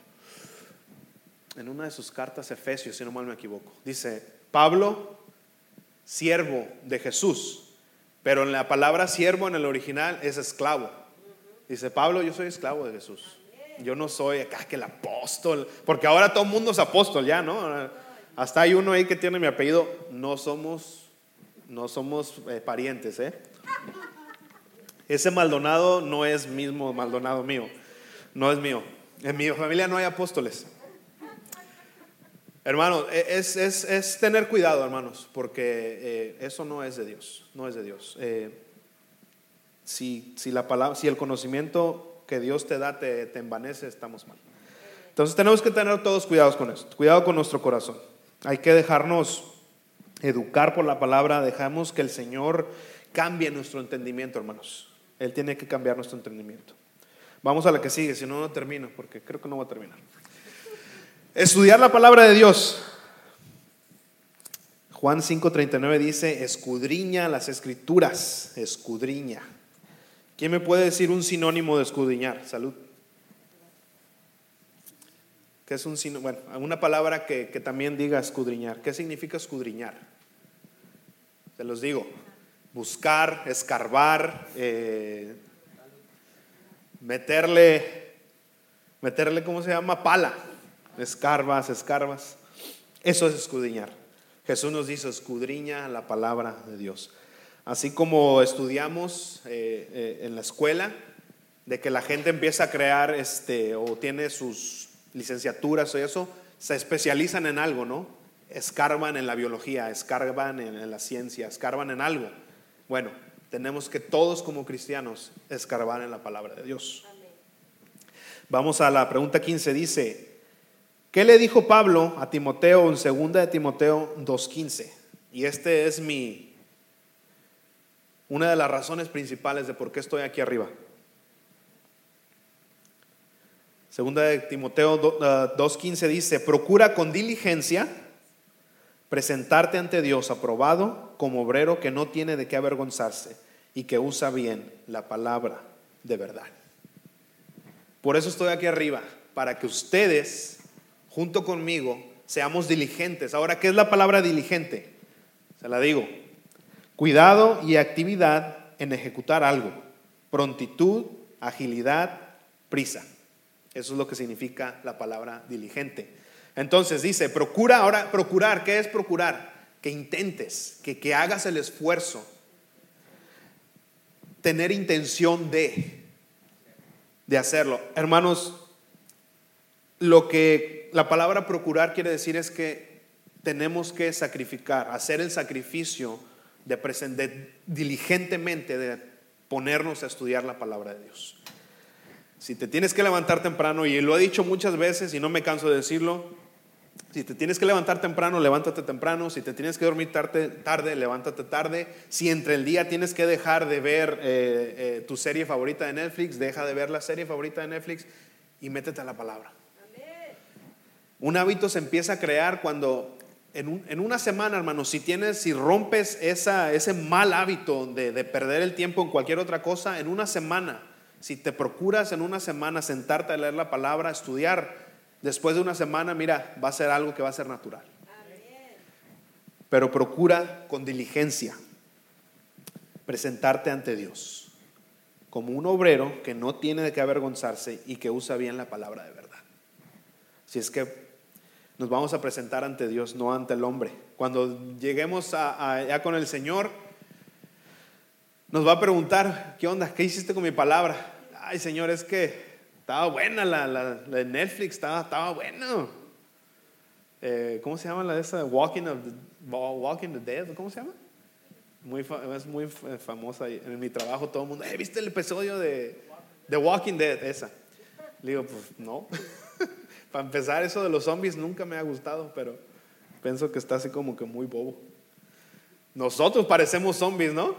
en una de sus cartas Efesios, si no mal me equivoco, dice, Pablo, siervo de Jesús, pero en la palabra siervo en el original es esclavo. Dice, Pablo, yo soy esclavo de Jesús. Yo no soy acá que el apóstol, porque ahora todo el mundo es apóstol ya, ¿no? Hasta hay uno ahí que tiene mi apellido, no somos, no somos eh, parientes, ¿eh? Ese Maldonado no es mismo Maldonado mío, no es mío. En mi familia no hay apóstoles. Hermanos, e, es, es- es tener cuidado, hermanos, porque eh, eso no es de Dios, no es de Dios. Eh, si, si la palabra, si el conocimiento que Dios te da te, te envanece, estamos mal. Entonces tenemos que tener todos cuidados con esto, cuidado con nuestro corazón. Hay que dejarnos educar por la palabra, dejamos que el Señor cambie nuestro entendimiento, hermanos. Él tiene que cambiar nuestro entendimiento. Vamos a la que sigue, si no, no termino, porque creo que no va a terminar. Estudiar la palabra de Dios. Juan 5:39 dice, escudriña las escrituras, escudriña. ¿Quién me puede decir un sinónimo de escudriñar? Salud. ¿Qué es un sinónimo? Bueno, una palabra que, que también diga escudriñar. ¿Qué significa escudriñar? Se los digo. Buscar, escarbar, eh, meterle, meterle, ¿cómo se llama? Pala. Escarbas, escarbas. Eso es escudriñar. Jesús nos dice, escudriña la palabra de Dios. Así como estudiamos eh, eh, en la escuela, de que la gente empieza a crear este, o tiene sus licenciaturas o eso, se especializan en algo, ¿no? Escarban en la biología, escarban en, en la ciencia, escarban en algo. Bueno, tenemos que todos como cristianos escarbar en la palabra de Dios. Vamos a la pregunta 15, dice, ¿qué le dijo Pablo a Timoteo en 2 de Timoteo 2.15? Y este es mi, una de las razones principales de por qué estoy aquí arriba. Segunda de Timoteo do- ah, 2.15 dice, procura con diligencia presentarte ante Dios aprobado como obrero que no tiene de qué avergonzarse y que usa bien la palabra de verdad. Por eso estoy aquí arriba, para que ustedes, junto conmigo, seamos diligentes. Ahora, ¿qué es la palabra diligente? Se la digo. Cuidado y actividad en ejecutar algo. Prontitud, agilidad, prisa. Eso es lo que significa la palabra diligente. Entonces dice, procura, ahora procurar, ¿qué es procurar? Que intentes, que, que hagas el esfuerzo, tener intención de, de hacerlo. Hermanos, lo que la palabra procurar quiere decir es que tenemos que sacrificar, hacer el sacrificio de, de diligentemente de ponernos a estudiar la palabra de Dios. Si te tienes que levantar temprano, y lo he dicho muchas veces y no me canso de decirlo, si te tienes que levantar temprano, levántate temprano. Si te tienes que dormir tarde, tarde levántate tarde. Si entre el día tienes que dejar de ver eh, eh, tu serie favorita de Netflix, deja de ver la serie favorita de Netflix y métete a la palabra. Un hábito se empieza a crear cuando en, un- en una semana, hermano, si tienes, si rompes esa, ese mal hábito de, de perder el tiempo en cualquier otra cosa, en una semana Si te procuras en una semana sentarte a leer la palabra, estudiar, después de una semana, mira, va a ser algo que va a ser natural. Pero procura con diligencia presentarte ante Dios como un obrero que no tiene de qué avergonzarse y que usa bien la palabra de verdad. Si es que nos vamos a presentar ante Dios, no ante el hombre. Cuando lleguemos ya con el Señor, nos va a preguntar, ¿qué onda? ¿Qué hiciste con mi palabra? Ay, Señor, es que estaba buena la, la- la de Netflix, estaba, estaba bueno. Eh, ¿Cómo se llama la de esa? Walking, of the, Walking the Dead, ¿cómo se llama? Muy es muy fa- famosa en mi trabajo todo el mundo, "Eh, ¿viste el episodio de The Walking Dead? Esa. Le digo, pues no. *laughs* Para empezar, eso de los zombies nunca me ha gustado, pero pienso que está así como que muy bobo. Nosotros parecemos zombies, ¿no?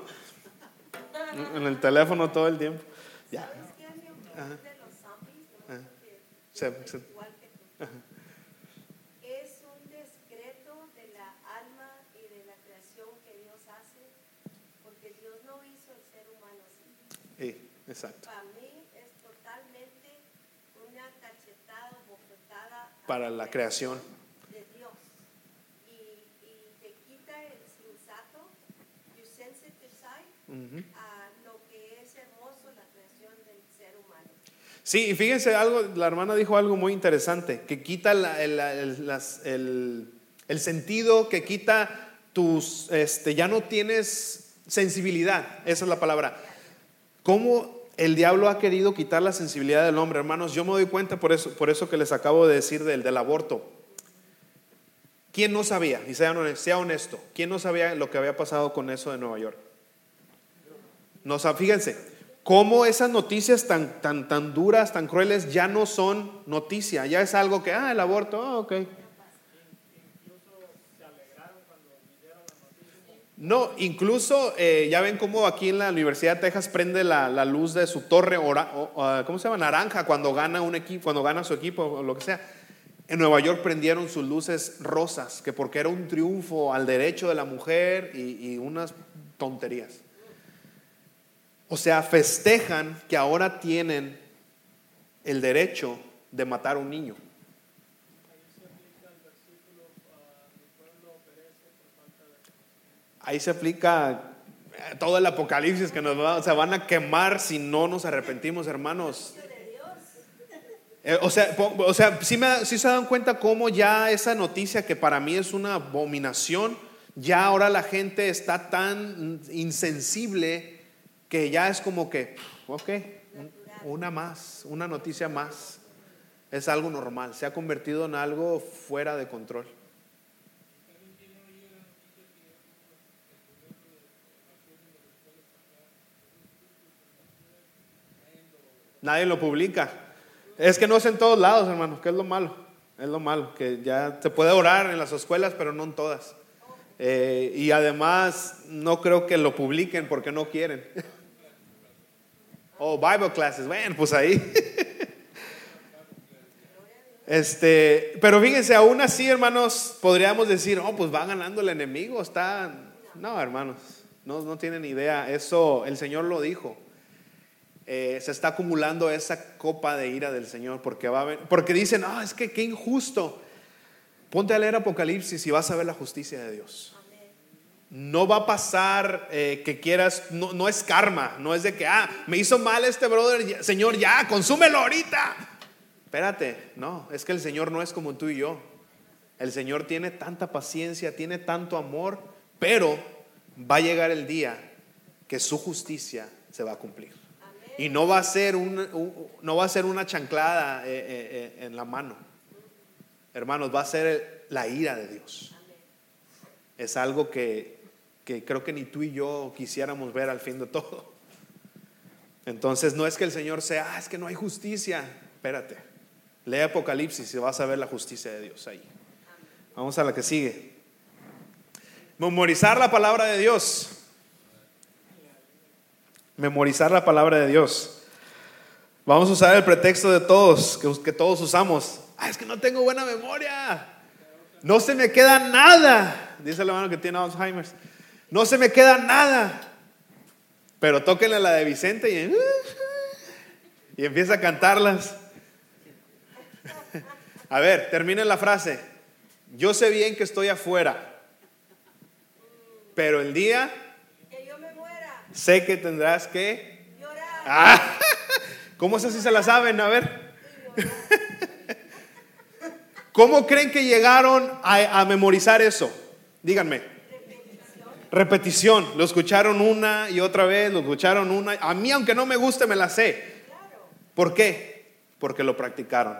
En el teléfono todo el tiempo. Ya. ¿Sabes qué, amigo? De los zombies, nomás porque Se- se- igual que tú. Es un decreto de la alma y de la creación que Dios hace, porque Dios no hizo el ser humano así. sí, exacto. Para mí es totalmente una cachetada o bofetada Para la creación. de Dios. Y, y te quita el sensato, your sensitive side, Ujú. a lo que es hermoso la creación del ser humano. Sí, y fíjense algo, la hermana dijo algo muy interesante, que quita el, el- sentido, que quita tus, este, ya no tienes sensibilidad, esa es la palabra. ¿Cómo el diablo ha querido quitar la sensibilidad del hombre, hermanos? Yo me doy cuenta por eso, por eso que les acabo de decir del, del aborto. ¿Quién no sabía? Y sea honesto, sea honesto, ¿quién no sabía lo que había pasado con eso de Nueva York? No, fíjense, cómo esas noticias tan, tan, tan duras, tan crueles, ya no son noticia, ya es algo que, ah, el aborto, ah, ok. No, incluso eh, ya ven cómo aquí en la Universidad de Texas prende la, la luz de su torre, ora- o, ¿cómo se llama? Naranja cuando gana un equipo, cuando gana su equipo o lo que sea. En Nueva York prendieron sus luces rosas, que porque era un triunfo al derecho de la mujer y, y unas tonterías. O sea, festejan que ahora tienen el derecho de matar a un niño. Ahí se aplica eh, todo el apocalipsis que nos va, van a quemar si no nos arrepentimos, hermanos. Eh, o sea, o sea ¿sí, me- sí se dan cuenta cómo ya esa noticia que para mí es una abominación, ya ahora la gente está tan insensible que ya es como que, ok, un- una más, una noticia más. Es algo normal, se ha convertido en algo fuera de control. Nadie lo publica. Es que no es en todos lados, hermanos, que es lo malo. Es lo malo, que ya se puede orar en las escuelas, pero no en todas. Eh, y además, no creo que lo publiquen porque no quieren. *laughs* Oh, Bible classes, bueno, pues ahí. *laughs* Este, pero fíjense, aún así, hermanos, podríamos decir, oh, pues va ganando el enemigo, está. No, hermanos, no, no tienen idea. Eso el Señor lo dijo. Eh, se está acumulando esa copa de ira del Señor porque va a porque dicen, ah, es que qué injusto. Ponte a leer Apocalipsis y vas a ver la justicia de Dios. No va a pasar eh, que quieras, no, no es karma, no es de que, ah, me hizo mal este brother, Señor, ya, consúmelo ahorita. Espérate, no, es que el Señor no es como tú y yo. El Señor tiene tanta paciencia, tiene tanto amor, pero va a llegar el día que su justicia se va a cumplir. Y no va a ser, un- no va a ser una chanclada eh, eh, en la mano. Hermanos, va a ser la ira de Dios. Es algo que, que creo que ni tú y yo quisiéramos ver al fin de todo. Entonces no es que el Señor sea, ah, es que no hay justicia. Espérate, lee Apocalipsis y vas a ver la justicia de Dios ahí. Vamos a la que sigue. Memorizar la palabra de Dios. Memorizar la palabra de Dios. Vamos a usar el pretexto de todos, que, todos usamos. Ah, es que no tengo buena memoria. No se me queda nada. Dice el hermano que tiene Alzheimer. No se me queda nada. Pero tóquenle la de Vicente y y empieza a cantarlas. A ver, termine la frase. Yo sé bien que estoy afuera, pero el día Que yo me muera. sé que tendrás que... Llorar. Ah, ¿Cómo sé si se la saben? A ver. ¿Cómo creen que llegaron a, a memorizar eso? Díganme. Repetición. Lo escucharon una y otra vez, lo escucharon una. A mí, aunque no me guste, me la sé. ¿Por qué? Porque lo practicaron.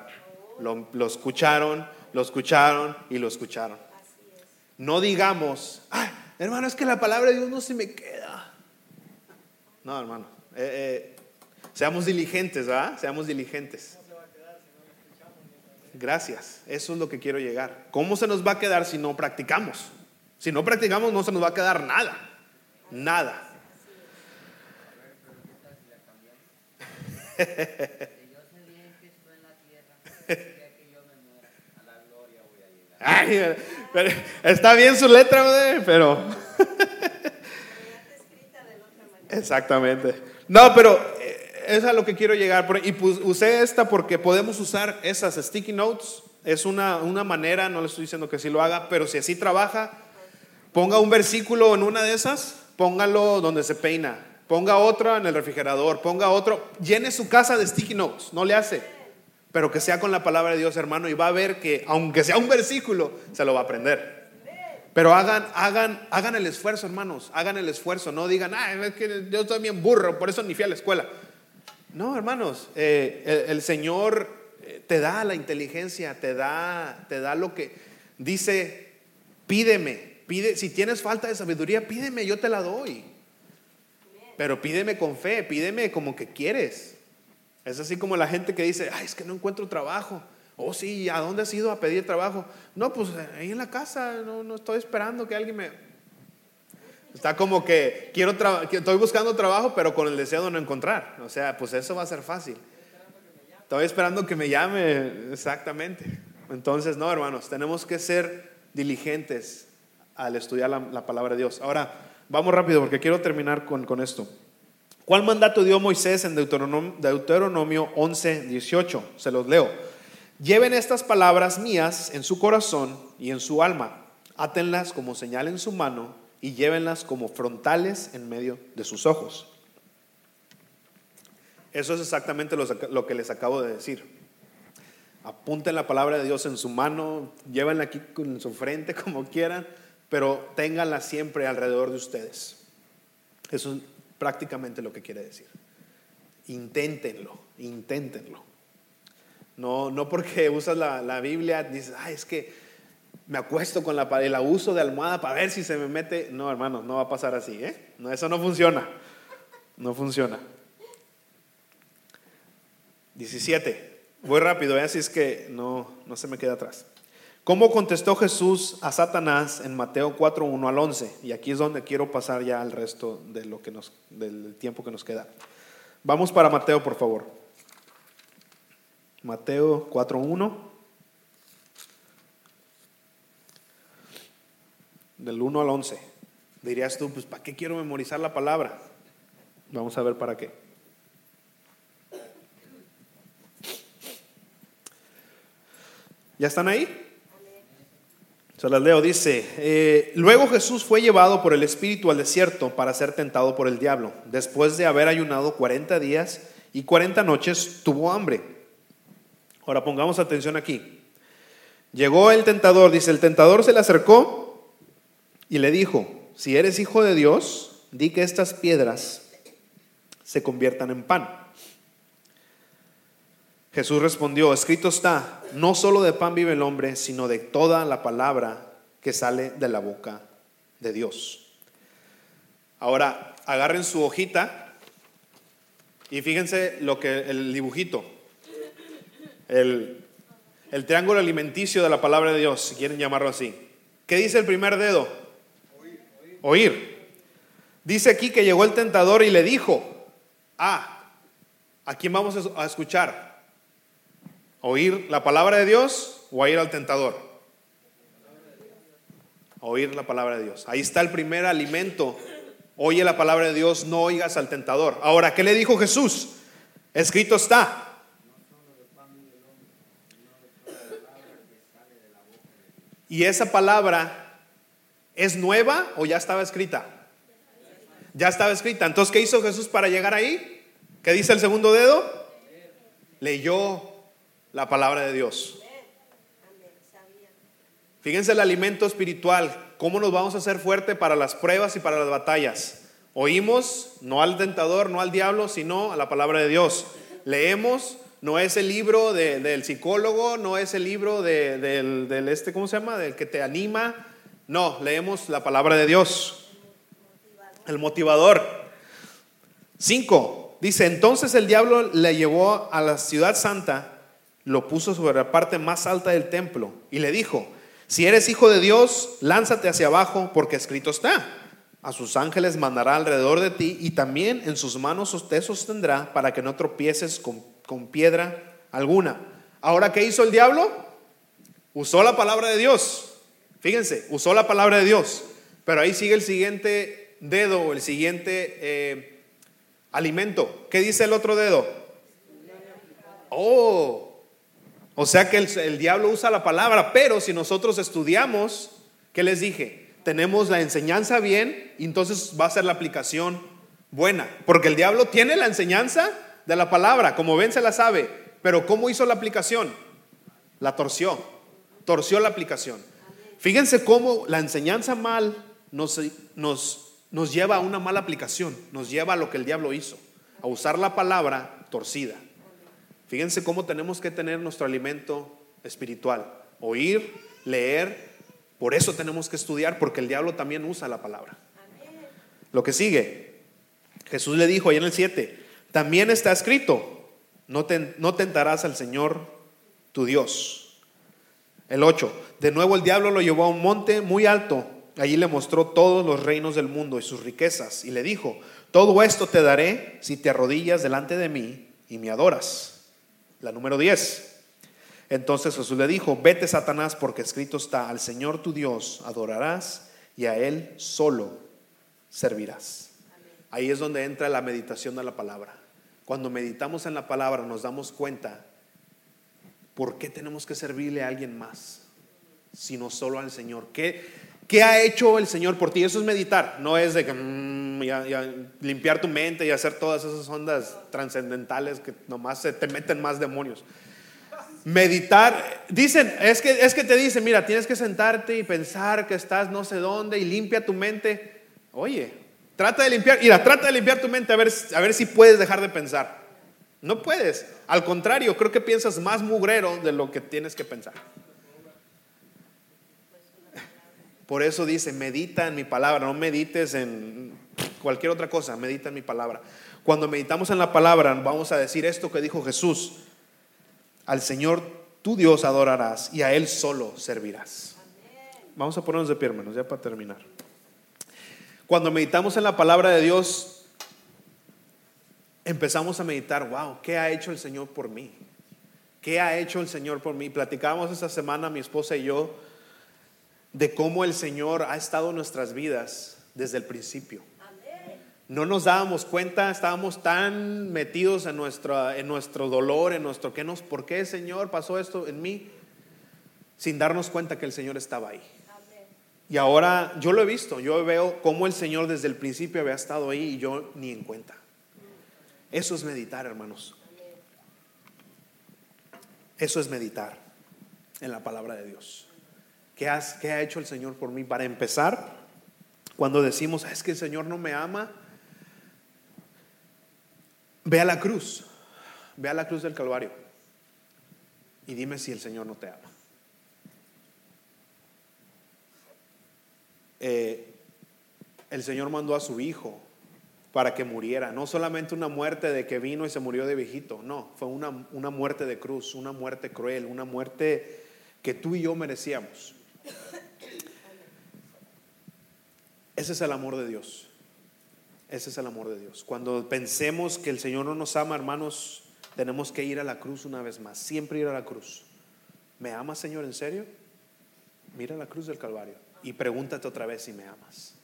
Lo, escucharon, lo escucharon y lo escucharon. No digamos, "Ay, hermano, es que la palabra de Dios no se me queda. No, hermano. Eh, eh, seamos diligentes, ¿verdad? Seamos diligentes. Gracias. Eso es lo que quiero llegar. ¿Cómo se nos va a quedar si no practicamos? Si no practicamos, no se nos va a quedar nada. Nada. Ay, pero está bien su letra, pero exactamente. No, pero eh, es a lo que quiero llegar. Y usé esta porque podemos usar esas sticky notes. Es una, una manera, no le estoy diciendo que sí lo haga, pero si así trabaja, ponga un versículo en una de esas, póngalo donde se peina, ponga otra en el refrigerador, ponga otro, llene su casa de sticky notes, no le hace, pero que sea con la palabra de Dios, hermano, y va a ver que aunque sea un versículo, se lo va a aprender. Pero hagan, hagan, hagan el esfuerzo, hermanos, hagan el esfuerzo, no digan, ah, es que yo estoy bien burro, por eso ni fui a la escuela. No, hermanos, eh, el, el Señor eh, te da la inteligencia, te da, te da lo que dice, pídeme, pide, si tienes falta de sabiduría, pídeme, yo te la doy. Pero pídeme con fe, pídeme como que quieres. Es así como la gente que dice, ay, es que no encuentro trabajo. Oh, sí, ¿a dónde has ido a pedir trabajo? No, pues ahí en la casa, no, no estoy esperando que alguien me... Está como que quiero estoy buscando trabajo, pero con el deseo de no encontrar. O sea, pues eso va a ser fácil. Estoy esperando que me llame, exactamente. Entonces, no, hermanos, tenemos que ser diligentes al estudiar la, la palabra de Dios. Ahora, vamos rápido porque quiero terminar con, con esto. ¿Cuál mandato dio Moisés en Deuteronomio, Deuteronomio 11, 18? Se los leo. Lleven estas palabras mías en su corazón y en su alma. Átenlas como señal en su mano y llévenlas como frontales en medio de sus ojos. Eso es exactamente lo, lo que les acabo de decir. Apunten la palabra de Dios en su mano, llévenla aquí en su frente *laughs* como quieran, pero ténganla siempre alrededor de ustedes. Eso es prácticamente lo que quiere decir. Inténtenlo, inténtenlo. No, no porque *laughs* usas la, la Biblia, dices, ay, es que me acuesto con la, pa- el abuso de almohada para ver si se me mete. No, hermano, no va a pasar así, ¿eh? No, eso no funciona. No funciona. 17. Voy rápido, ¿eh? así es que no, no se me queda atrás. ¿Cómo contestó Jesús a Satanás en Mateo 4, 1 al 11? Y aquí es donde quiero pasar ya al resto de lo que nos, del tiempo que nos queda. Vamos para Mateo, por favor. Mateo 4, 1. Del 1 al 11. Dirías tú, pues ¿para qué quiero memorizar la palabra? Vamos a ver para qué. ¿Ya están ahí? Se las leo, dice, eh, luego Jesús fue llevado por el Espíritu al desierto para ser tentado por el diablo. Después de haber ayunado 40 días y 40 noches, tuvo hambre. Ahora pongamos atención aquí. Llegó el tentador, dice, el tentador se le acercó y le dijo, si eres hijo de Dios, di que estas piedras se conviertan en pan. Jesús respondió, escrito está, no solo de pan vive el hombre, sino de toda la palabra que sale de la boca de Dios. Ahora, agarren su hojita y fíjense lo que el dibujito, el, el triángulo alimenticio de la palabra de Dios, si quieren llamarlo así. ¿Qué dice el primer dedo? Oír. Dice aquí que llegó el tentador y le dijo, ah, ¿a quién vamos a escuchar? ¿Oír la palabra de Dios o a ir al tentador? Oír la palabra de Dios. Ahí está el primer alimento. Oye la palabra de Dios, no oigas al tentador. Ahora, ¿qué le dijo Jesús? Escrito está. Y esa palabra es nueva o ya estaba escrita? Ya estaba escrita. Entonces, ¿qué hizo Jesús para llegar ahí? ¿Qué dice el segundo dedo? Leyó la palabra de Dios. Fíjense el alimento espiritual, cómo nos vamos a hacer fuerte para las pruebas y para las batallas. Oímos, no al tentador, no al diablo, sino a la palabra de Dios. Leemos, no es el libro de- del psicólogo, no es el libro de- del, del este, ¿cómo se llama? Del que te anima. No, leemos la palabra de Dios. El motivador. Cinco, dice, entonces el diablo le llevó a la ciudad santa, lo puso sobre la parte más alta del templo y le dijo, si eres hijo de Dios, lánzate hacia abajo porque escrito está. A sus ángeles mandará alrededor de ti y también en sus manos te sostendrá para que no tropieces con, con piedra alguna. Ahora, ¿qué hizo el diablo? Usó la palabra de Dios. Fíjense, usó la palabra de Dios. Pero ahí sigue el siguiente dedo o el siguiente eh, alimento. ¿Qué dice el otro dedo? Oh, o sea que el, diablo usa la palabra, pero si nosotros estudiamos, ¿qué les dije? Tenemos la enseñanza bien y entonces va a ser la aplicación buena. Porque el diablo tiene la enseñanza de la palabra, como ven se la sabe, pero ¿cómo hizo la aplicación? La torció, torció la aplicación. Fíjense cómo la enseñanza mal nos, nos, nos lleva a una mala aplicación, nos lleva a lo que el diablo hizo, a usar la palabra torcida. Fíjense cómo tenemos que tener nuestro alimento espiritual, oír, leer, por eso tenemos que estudiar, porque el diablo también usa la palabra. Lo que sigue, Jesús le dijo ahí en el 7, también está escrito, no, no tentarás al Señor tu Dios. El 8, de nuevo el diablo lo llevó a un monte muy alto, allí le mostró todos los reinos del mundo y sus riquezas, y le dijo, todo esto te daré si te arrodillas delante de mí y me adoras. La número 10. Entonces Jesús le dijo, vete Satanás porque escrito está, al Señor tu Dios adorarás y a Él solo servirás. Ahí es donde entra la meditación de la palabra. Cuando meditamos en la palabra nos damos cuenta por qué tenemos que servirle a alguien más, sino solo al Señor. ¿Qué, qué ha hecho el Señor por ti? Eso es meditar, no es de que, mm, ya- ya limpiar tu mente y hacer todas esas ondas trascendentales que nomás se te meten más demonios. Meditar, dicen, es que, es que te dicen, mira, tienes que sentarte y pensar que estás no sé dónde y limpia tu mente. Oye, trata de limpiar, mira, trata de limpiar tu mente a ver, a ver si puedes dejar de pensar. No puedes, al contrario, creo que piensas más mugrero de lo que tienes que pensar. Por eso dice, medita en mi palabra, no medites en cualquier otra cosa, medita en mi palabra. Cuando meditamos en la palabra, vamos a decir esto que dijo Jesús, al Señor tu Dios adorarás y a Él solo servirás. Vamos a ponernos de pie, hermanos, ya para terminar. Cuando meditamos en la palabra de Dios, empezamos a meditar, wow, ¿qué ha hecho el Señor por mí? ¿Qué ha hecho el Señor por mí? Platicábamos esta semana, mi esposa y yo, de cómo el Señor ha estado en nuestras vidas desde el principio. No nos dábamos cuenta, estábamos tan metidos en, nuestra, en nuestro dolor, en nuestro, ¿qué nos, ¿por qué Señor pasó esto en mí? Sin darnos cuenta que el Señor estaba ahí. Y ahora yo lo he visto, yo veo cómo el Señor desde el principio había estado ahí y yo ni en cuenta. Eso es meditar, hermanos. Eso es meditar en la palabra de Dios. ¿Qué, ha hecho el Señor por mí? Para empezar, cuando decimos, es que el Señor no me ama, ve a la cruz, ve a la cruz del Calvario y dime si el Señor no te ama. Eh, el Señor mandó a su Hijo para que muriera, no solamente una muerte de que vino y se murió de viejito, no, fue una muerte de cruz, una muerte cruel, una muerte que tú y yo merecíamos. Ese es el amor de Dios. Ese es el amor de Dios. Cuando pensemos que el Señor no nos ama, hermanos, tenemos que ir a la cruz una vez más. Siempre ir a la cruz. ¿Me amas, Señor, en serio? Mira la cruz del Calvario y pregúntate otra vez si me amas.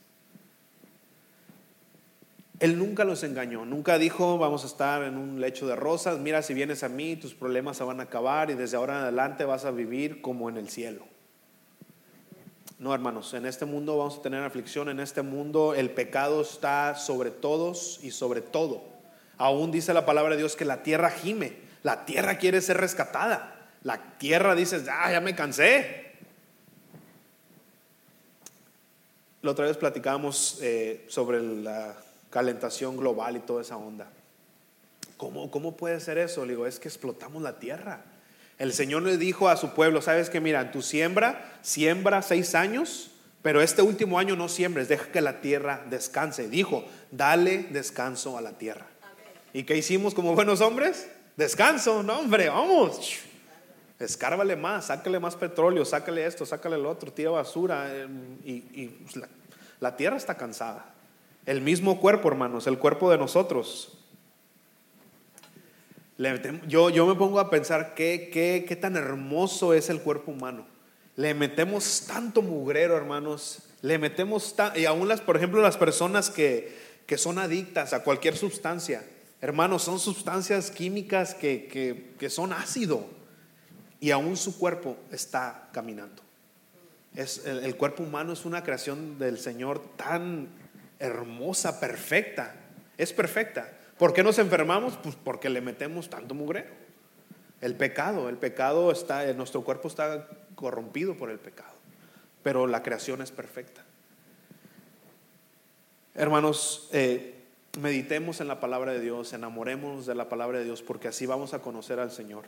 Él nunca los engañó, nunca dijo vamos a estar en un lecho de rosas, mira si vienes a mí tus problemas se van a acabar y desde ahora en adelante vas a vivir como en el cielo. No, hermanos, en este mundo vamos a tener aflicción, en este mundo el pecado está sobre todos y sobre todo. Aún dice la palabra de Dios que la tierra gime, la tierra quiere ser rescatada, la tierra dice, ah, ya me cansé. La otra vez platicábamos eh, sobre la calentación global y toda esa onda. ¿Cómo, ¿Cómo puede ser eso? Le digo, es que explotamos la tierra. El Señor le dijo a su pueblo, sabes que mira, tu siembra, siembra seis años, pero este último año no siembres, deja que la tierra descanse. Dijo, dale descanso a la tierra. ¿Y qué hicimos como buenos hombres? Descanso, no hombre, vamos. Escárvale más, sácale más petróleo, sácale esto, sácale lo otro, tira basura. eh, Y, y, pues, la, la tierra está cansada. El mismo cuerpo, hermanos, el cuerpo de nosotros. Yo, yo me pongo a pensar qué, qué, qué tan hermoso es el cuerpo humano. Le metemos tanto mugrero, hermanos. Le metemos ta- y aún las, por ejemplo, las personas que, que son adictas a cualquier sustancia, hermanos, son sustancias químicas que, que, que son ácido y aún su cuerpo está caminando. Es, el, el cuerpo humano es una creación del Señor tan hermosa, perfecta. Es perfecta. ¿Por qué nos enfermamos? Pues porque le metemos tanto mugrero. El pecado, el pecado está, nuestro cuerpo está corrompido por el pecado, pero la creación es perfecta. Hermanos, eh, meditemos en la palabra de Dios, enamorémonos de la palabra de Dios, porque así vamos a conocer al Señor.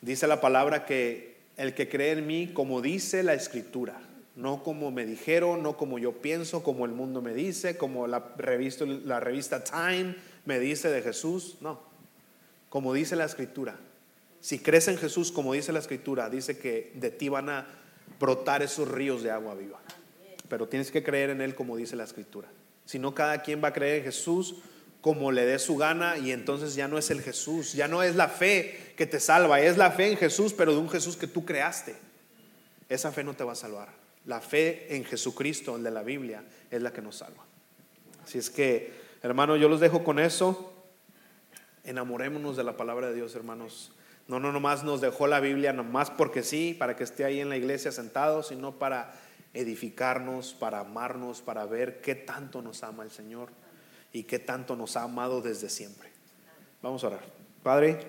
Dice la palabra que el que cree en mí, como dice la escritura, no como me dijeron, no como yo pienso, como el mundo me dice, como la revista, la revista Time me dice de Jesús, no, como dice la escritura. Si crees en Jesús, como dice la escritura, dice que de ti van a brotar esos ríos de agua viva. Pero tienes que creer en Él como dice la escritura. Si no, cada quien va a creer en Jesús como le dé su gana y entonces ya no es el Jesús, ya no es la fe que te salva, es la fe en Jesús, pero de un Jesús que tú creaste. Esa fe no te va a salvar. La fe en Jesucristo, el de la Biblia, es la que nos salva. Así es que, hermano, yo los dejo con eso. Enamorémonos de la palabra de Dios, hermanos. No, no, nomás nos dejó la Biblia, nomás porque sí, para que esté ahí en la iglesia sentado, sino para edificarnos, para amarnos, para ver qué tanto nos ama el Señor y qué tanto nos ha amado desde siempre. Vamos a orar. Padre,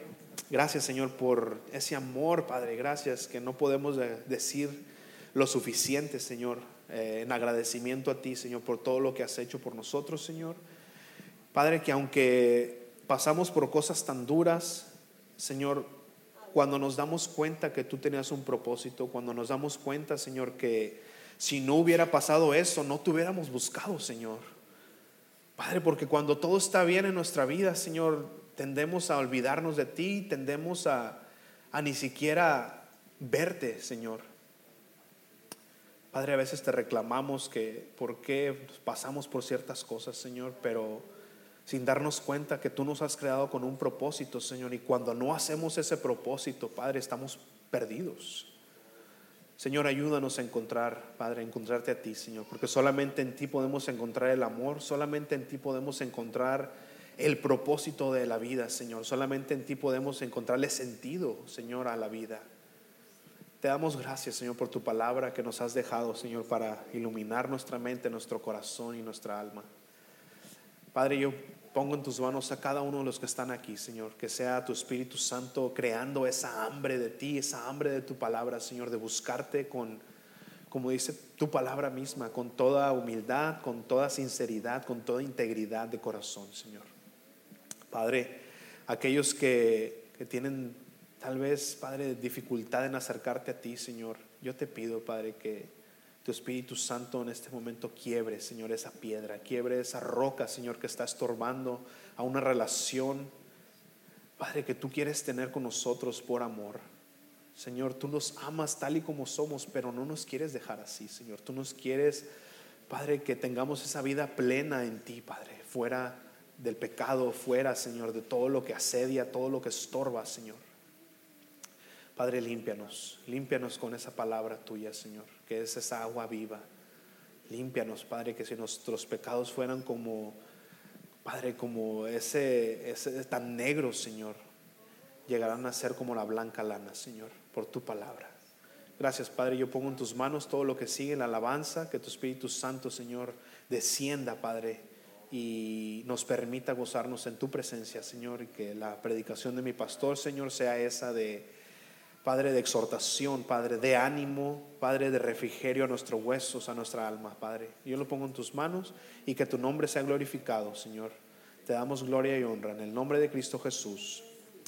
gracias Señor por ese amor, Padre, gracias que no podemos de- decir lo suficiente, Señor, eh, en agradecimiento a ti, Señor, por todo lo que has hecho por nosotros, Señor. Padre, que aunque pasamos por cosas tan duras, Señor, cuando nos damos cuenta que tú tenías un propósito, cuando nos damos cuenta, Señor, que si no hubiera pasado eso, no te hubiéramos buscado, Señor. Padre, porque cuando todo está bien en nuestra vida, Señor, tendemos a olvidarnos de ti, tendemos a, a ni siquiera verte, Señor. Padre, a veces te reclamamos que por qué pasamos por ciertas cosas, Señor, pero sin darnos cuenta que tú nos has creado con un propósito, Señor, y cuando no hacemos ese propósito, Padre, estamos perdidos. Señor, ayúdanos a encontrar, Padre, a encontrarte a ti, Señor, porque solamente en ti podemos encontrar el amor, solamente en ti podemos encontrar el propósito de la vida, Señor, solamente en ti podemos encontrarle sentido, Señor, a la vida. Te damos gracias, Señor, por tu palabra que nos has dejado, Señor, para iluminar nuestra mente, nuestro corazón y nuestra alma. Padre, yo pongo en tus manos a cada uno de los que están aquí, Señor, que sea tu Espíritu Santo creando esa hambre de ti, esa hambre de tu palabra, Señor, de buscarte con, como dice tu palabra misma, con toda humildad, con toda sinceridad, con toda integridad de corazón, Señor. Padre, aquellos que, que tienen tal vez, Padre, dificultad en acercarte a ti, Señor, yo te pido, Padre, que tu Espíritu Santo en este momento quiebre, Señor, esa piedra, quiebre esa roca, Señor, que está estorbando a una relación, Padre, que tú quieres tener con nosotros por amor. Señor, tú nos amas tal y como somos, pero no nos quieres dejar así, Señor. Tú nos quieres, Padre, que tengamos esa vida plena en ti, Padre, fuera del pecado, fuera, Señor, de todo lo que asedia, todo lo que estorba, Señor. Padre, límpianos, límpianos con esa palabra tuya, Señor, que es esa agua viva. Límpianos, Padre, que si nuestros pecados fueran como Padre, como ese, ese tan negro, Señor, llegarán a ser como la blanca lana, Señor, por tu palabra. Gracias, Padre. Yo pongo en tus manos todo lo que sigue la alabanza, que tu Espíritu Santo, Señor, descienda, Padre, y nos permita gozarnos en tu presencia, Señor, y que la predicación de mi pastor, Señor, sea esa de, Padre, de exhortación, Padre, de ánimo, Padre, de refrigerio a nuestros huesos, a nuestra alma, Padre. Yo lo pongo en tus manos y que tu nombre sea glorificado, Señor. Te damos gloria y honra en el nombre de Cristo Jesús.